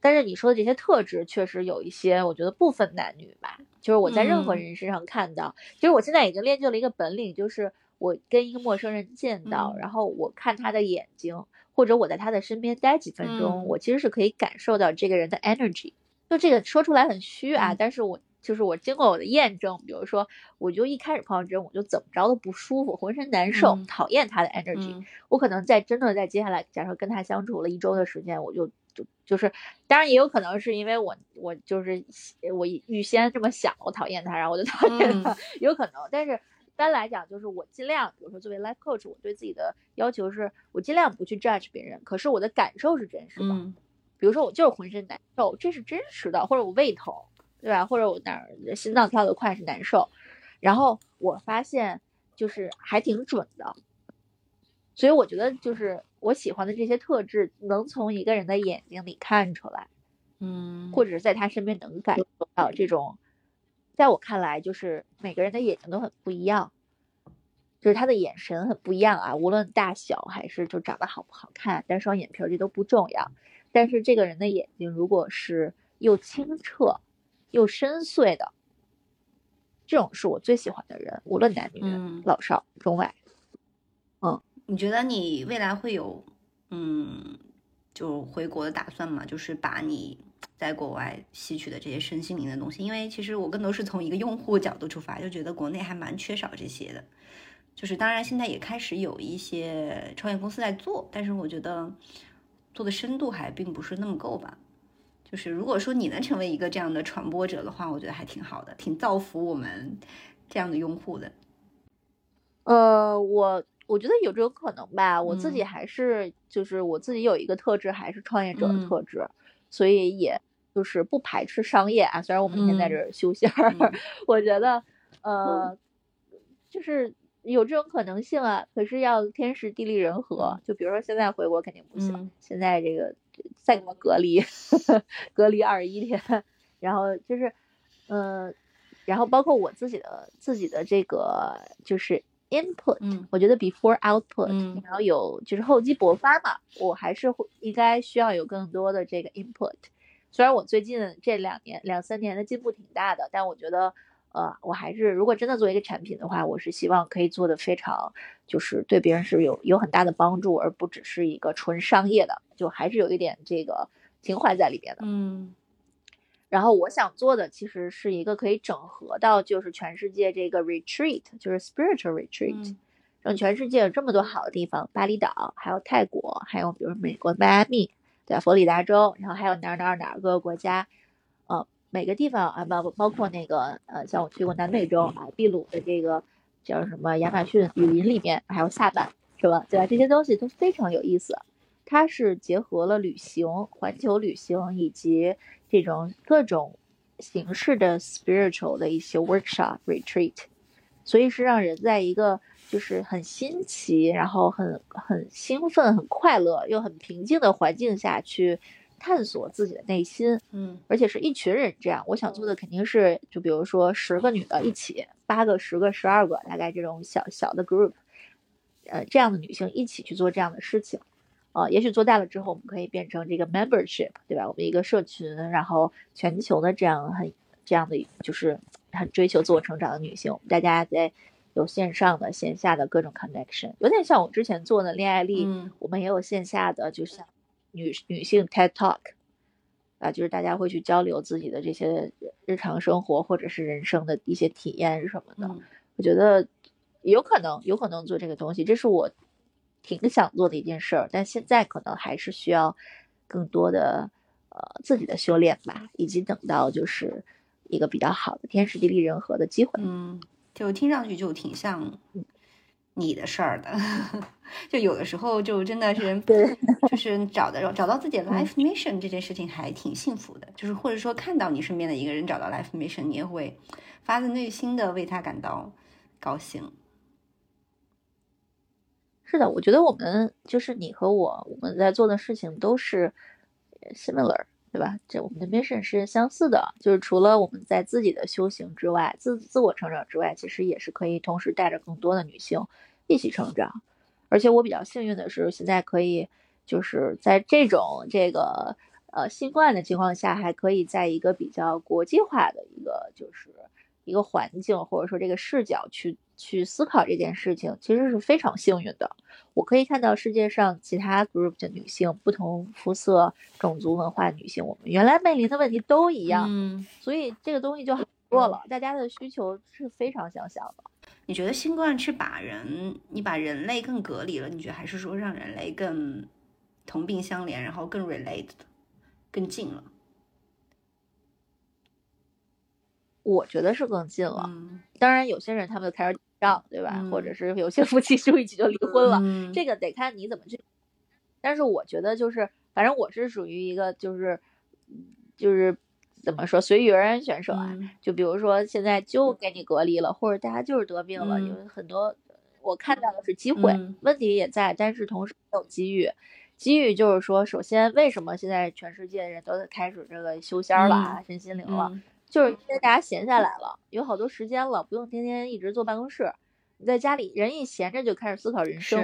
但是你说的这些特质，确实有一些，我觉得不分男女吧，就是我在任何嗯人身上看到，其实我现在已经练就了一个本领，就是我跟一个陌生人见到，嗯然后我看他的眼睛，或者我在他的身边待几分钟，嗯我其实是可以感受到这个人的 energy。就这个说出来很虚啊，嗯但是我就是我经过我的验证，比如说，我就一开始碰到这人，我就怎么着都不舒服，浑身难受，嗯讨厌他的 energy。嗯我可能在真的在接下来，假设跟他相处了一周的时间，我就就就是，当然也有可能是因为我我就是我预先这么想，我讨厌他，然后我就讨厌他，有可能。但是一般来讲，就是我尽量，比如说作为 life coach，我对自己的要求是我尽量不去 judge 别人，可是我的感受是真实的。嗯比如说我就是浑身难受，这是真实的，或者我胃疼，对吧？或者我哪儿心脏跳得快是难受，然后我发现就是还挺准的，所以我觉得就是我喜欢的这些特质能从一个人的眼睛里看出来，嗯，或者是在他身边能感受到这种，在我看来就是每个人的眼睛都很不一样。就是他的眼神很不一样啊，无论大小还是就长得好不好看，单双眼皮儿这都不重要。但是这个人的眼睛如果是又清澈又深邃的，这种是我最喜欢的人，无论男女、嗯老少中外。嗯你觉得你未来会有嗯就回国的打算吗？就是把你在国外吸取的这些身心灵的东西，因为其实我更多是从一个用户角度出发，就觉得国内还蛮缺少这些的。就是当然现在也开始有一些创业公司在做，但是我觉得做的深度还并不是那么够吧。就是如果说你能成为一个这样的传播者的话，我觉得还挺好的，挺造福我们这样的用户的。呃，我我觉得有这种可能吧。我自己嗯还是就是我自己有一个特质，还是创业者的嗯特质，所以也就是不排斥商业啊。虽然我每天在嗯这儿修仙儿，嗯 我觉得呃，就是有这种可能性啊。可是要天时地利人和，就比如说现在回国肯定不行，嗯现在这个再给我隔离，隔离二十一天，然后就是嗯、呃然后包括我自己的自己的这个就是 input，嗯我觉得 before output，、嗯然后有就是厚积薄发嘛，我还是会应该需要有更多的这个 input。虽然我最近这两年两三年的进步挺大的，但我觉得呃，我还是如果真的做一个产品的话，我是希望可以做的非常就是对别人是有有很大的帮助，而不只是一个纯商业的，就还是有一点这个情怀在里边的。嗯。然后我想做的其实是一个可以整合到就是全世界这个 retreat，就是 spiritual retreat，、嗯。让全世界有这么多好的地方，巴厘岛，还有泰国，还有比如美国迈阿密，对吧？佛罗里达州，然后还有哪儿哪儿哪儿各个国家，呃，每个地方啊，包包括那个呃，像我去过南美洲啊，秘鲁的这个叫什么亚马逊雨林里面，还有萨满，是吧？对吧？这些东西都非常有意思。它是结合了旅行、环球旅行以及这种各种形式的 spiritual 的一些 workshop retreat，所以是让人在一个就是很新奇，然后很很兴奋、很快乐又很平静的环境下去探索自己的内心，嗯而且是一群人这样。我想做的肯定是，就比如说十个女的一起，八个、十个、十二个，大概这种小小的 group，呃，这样的女性一起去做这样的事情。呃，也许做大了之后，我们可以变成这个 membership，对吧？我们一个社群，然后全球的这样很这样的就是很追求自我成长的女性，我们大家在有线上的、线下的各种 connection，有点像我之前做的恋爱力，嗯我们也有线下的，就像女女性 TED Talk，啊，就是大家会去交流自己的这些日常生活或者是人生的一些体验什么的。嗯我觉得有可能，有可能做这个东西，这是我挺想做的一件事儿，但现在可能还是需要更多的呃自己的修炼吧，以及等到就是一个比较好的天时地利人和的机会。嗯，就听上去就挺像你的事儿的，就有的时候就真的是，对，就是找的找到自己的 life mission 这件事情还挺幸福的，就是或者说看到你身边的一个人找到 life mission，你也会发自内心的为他感到高兴。是的，我觉得我们就是你和我，我们在做的事情都是呃 similar，对吧？这我们的 mission 是相似的，就是除了我们在自己的修行之外，自自我成长之外，其实也是可以同时带着更多的女性一起成长。而且我比较幸运的是，现在可以就是在这种这个呃新冠的情况下，还可以在一个比较国际化的一个就是一个环境或者说这个视角去去思考这件事情，其实是非常幸运的。我可以看到世界上其他 group 的女性，不同肤色、种族文化女性，我们原来面临的问题都一样，嗯，所以这个东西就好多了。大家的需求是非常相像的。你觉得新冠是把人，你把人类更隔离了？你觉得还是说让人类更同病相怜，然后更 related，更近了？我觉得是更近了。嗯当然，有些人他们就开始仗，对吧？嗯或者是有些夫妻住一起就离婚了，嗯这个得看你怎么去。但是我觉得就是，反正我是属于一个就是就是怎么说随遇而安选手啊。嗯就比如说现在就给你隔离了，或者大家就是得病了，嗯有很多我看到的是机会，嗯问题也在，但是同时也有机遇。机遇就是说，首先为什么现在全世界人都在开始这个修仙儿了啊，身心灵了，嗯就是因为大家闲下来了，有好多时间了，不用天天一直坐办公室。你在家里，人一闲着就开始思考人生，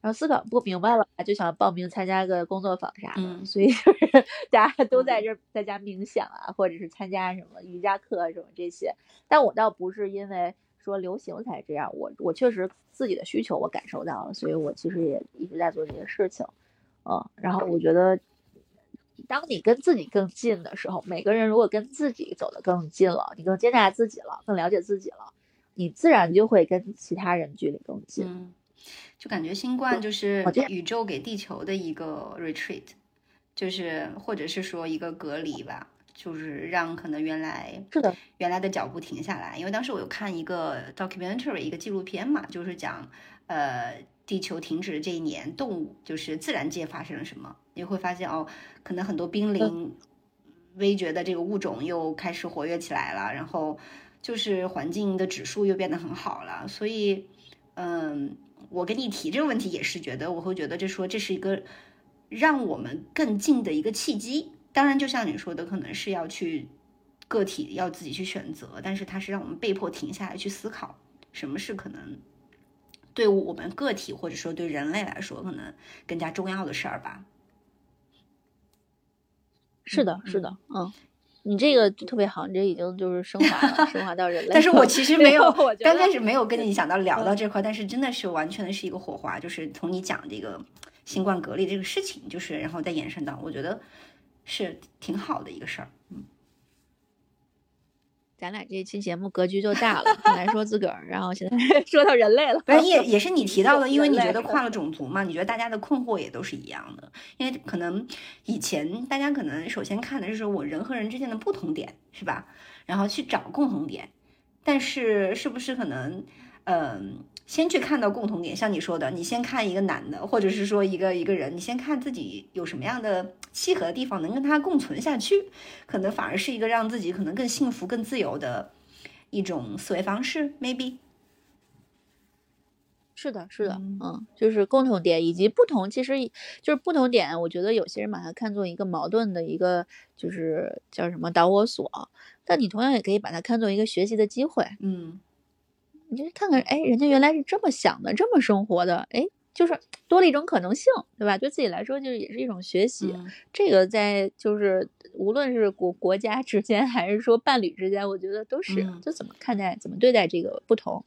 然后思考不明白了，就想报名参加个工作坊啥的。嗯所以就是 大家都在这儿在家冥想啊，或者是参加什么瑜伽课啊什么这些。但我倒不是因为说流行才这样，我我确实自己的需求我感受到了，所以我其实也一直在做这些事情。嗯，然后我觉得当你跟自己更近的时候，每个人如果跟自己走得更近了，你更接纳自己了，更了解自己了，你自然就会跟其他人距离更近。嗯，就感觉新冠就是宇宙给地球的一个 retreat，就是或者是说一个隔离吧，就是让可能原来是的，原来的脚步停下来。因为当时我有看一个 documentary 一个纪录片嘛，就是讲呃地球停止的这一年，动物就是自然界发生了什么，你会发现哦，可能很多濒临危绝的这个物种又开始活跃起来了，然后就是环境的指数又变得很好了，所以嗯，我跟你提这个问题也是觉得，我会觉得这说这是一个让我们更近的一个契机。当然，就像你说的，可能是要去个体要自己去选择，但是它是让我们被迫停下来去思考，什么是可能对我们个体或者说对人类来说可能更加重要的事儿吧。是的，是的，嗯。你这个就特别好，你这已经就是升华了，升华到人类。但是我其实 没有，我刚开始没有跟你想到聊到这块，但是真的是完全的是一个火花，就是从你讲这个新冠隔离这个事情，就是然后再延伸到，我觉得是挺好的一个事儿。嗯，咱俩这期节目格局就大了，本来说自个儿，然后现在 说到人类了。反正也也是你提到的，因为你觉得跨了种族嘛，你觉得大家的困惑也都是一样的。因为可能以前大家可能首先看的就是我人和人之间的不同点，是吧？然后去找共同点，但是是不是可能，嗯、先去看到共同点，像你说的，你先看一个男的，或者是说一个一个人，你先看自己有什么样的契合的地方，能跟他共存下去，可能反而是一个让自己可能更幸福、更自由的一种思维方式，maybe。是的，是的，嗯嗯，就是共同点以及不同，其实就是不同点。我觉得有些人把它看作一个矛盾的一个，就是叫什么导火索，但你同样也可以把它看作一个学习的机会。嗯你就看看，哎，人家原来是这么想的，这么生活的，哎，就是多了一种可能性，对吧？对自己来说，就是也是一种学习。嗯这个在就是无论是国国家之间，还是说伴侣之间，我觉得都是，嗯就怎么看待、怎么对待这个不同。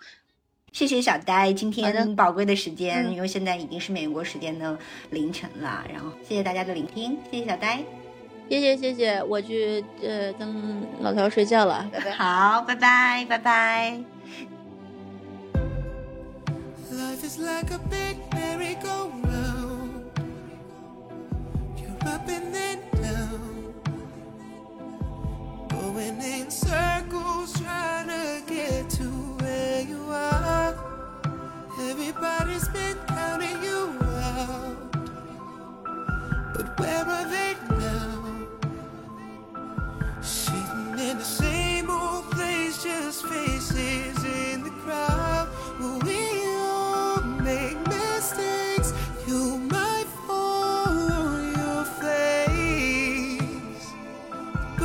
谢谢小呆今天宝贵的时间，嗯因为现在已经是美国时间的凌晨了。然后谢谢大家的聆听，谢谢小呆，谢谢谢谢，我去呃跟老头睡觉了，拜拜。好，拜拜，拜拜。Life is like a big merry-go-round. You're up and then down, going in circles, trying to get to where you are. Everybody's been counting you out, but where are they now? Sitting in the same old place, just faces in the crowd. Well, We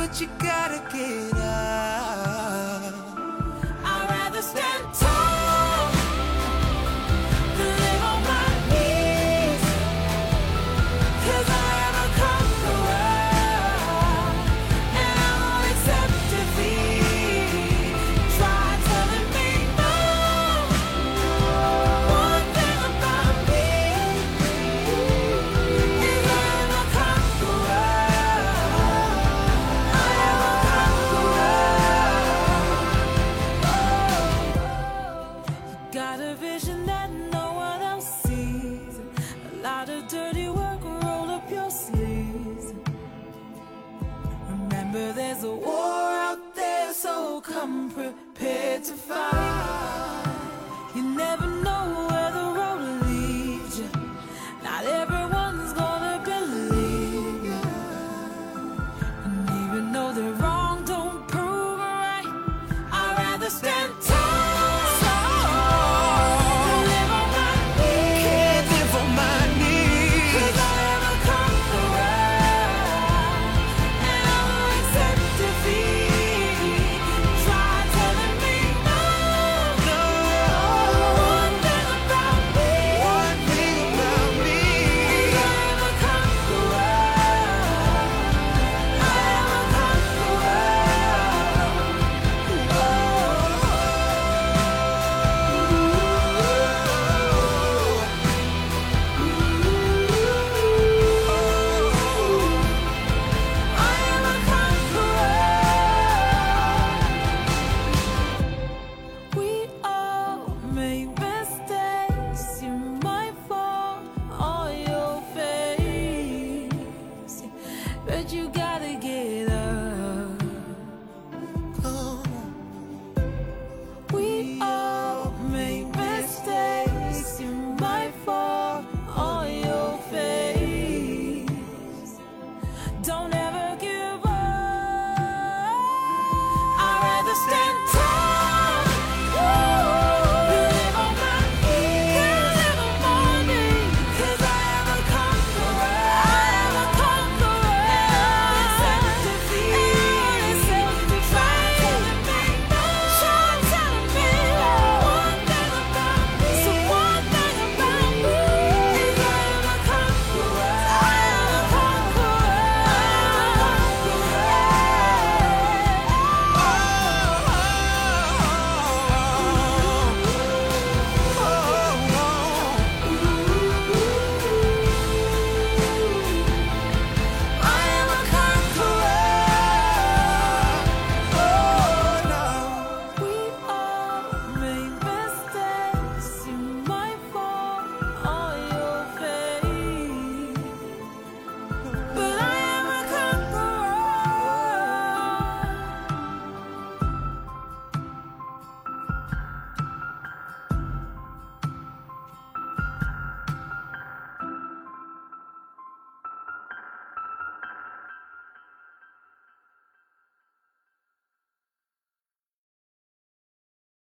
what you gotta give. Remember, there's a war out there, so come prepared to fight.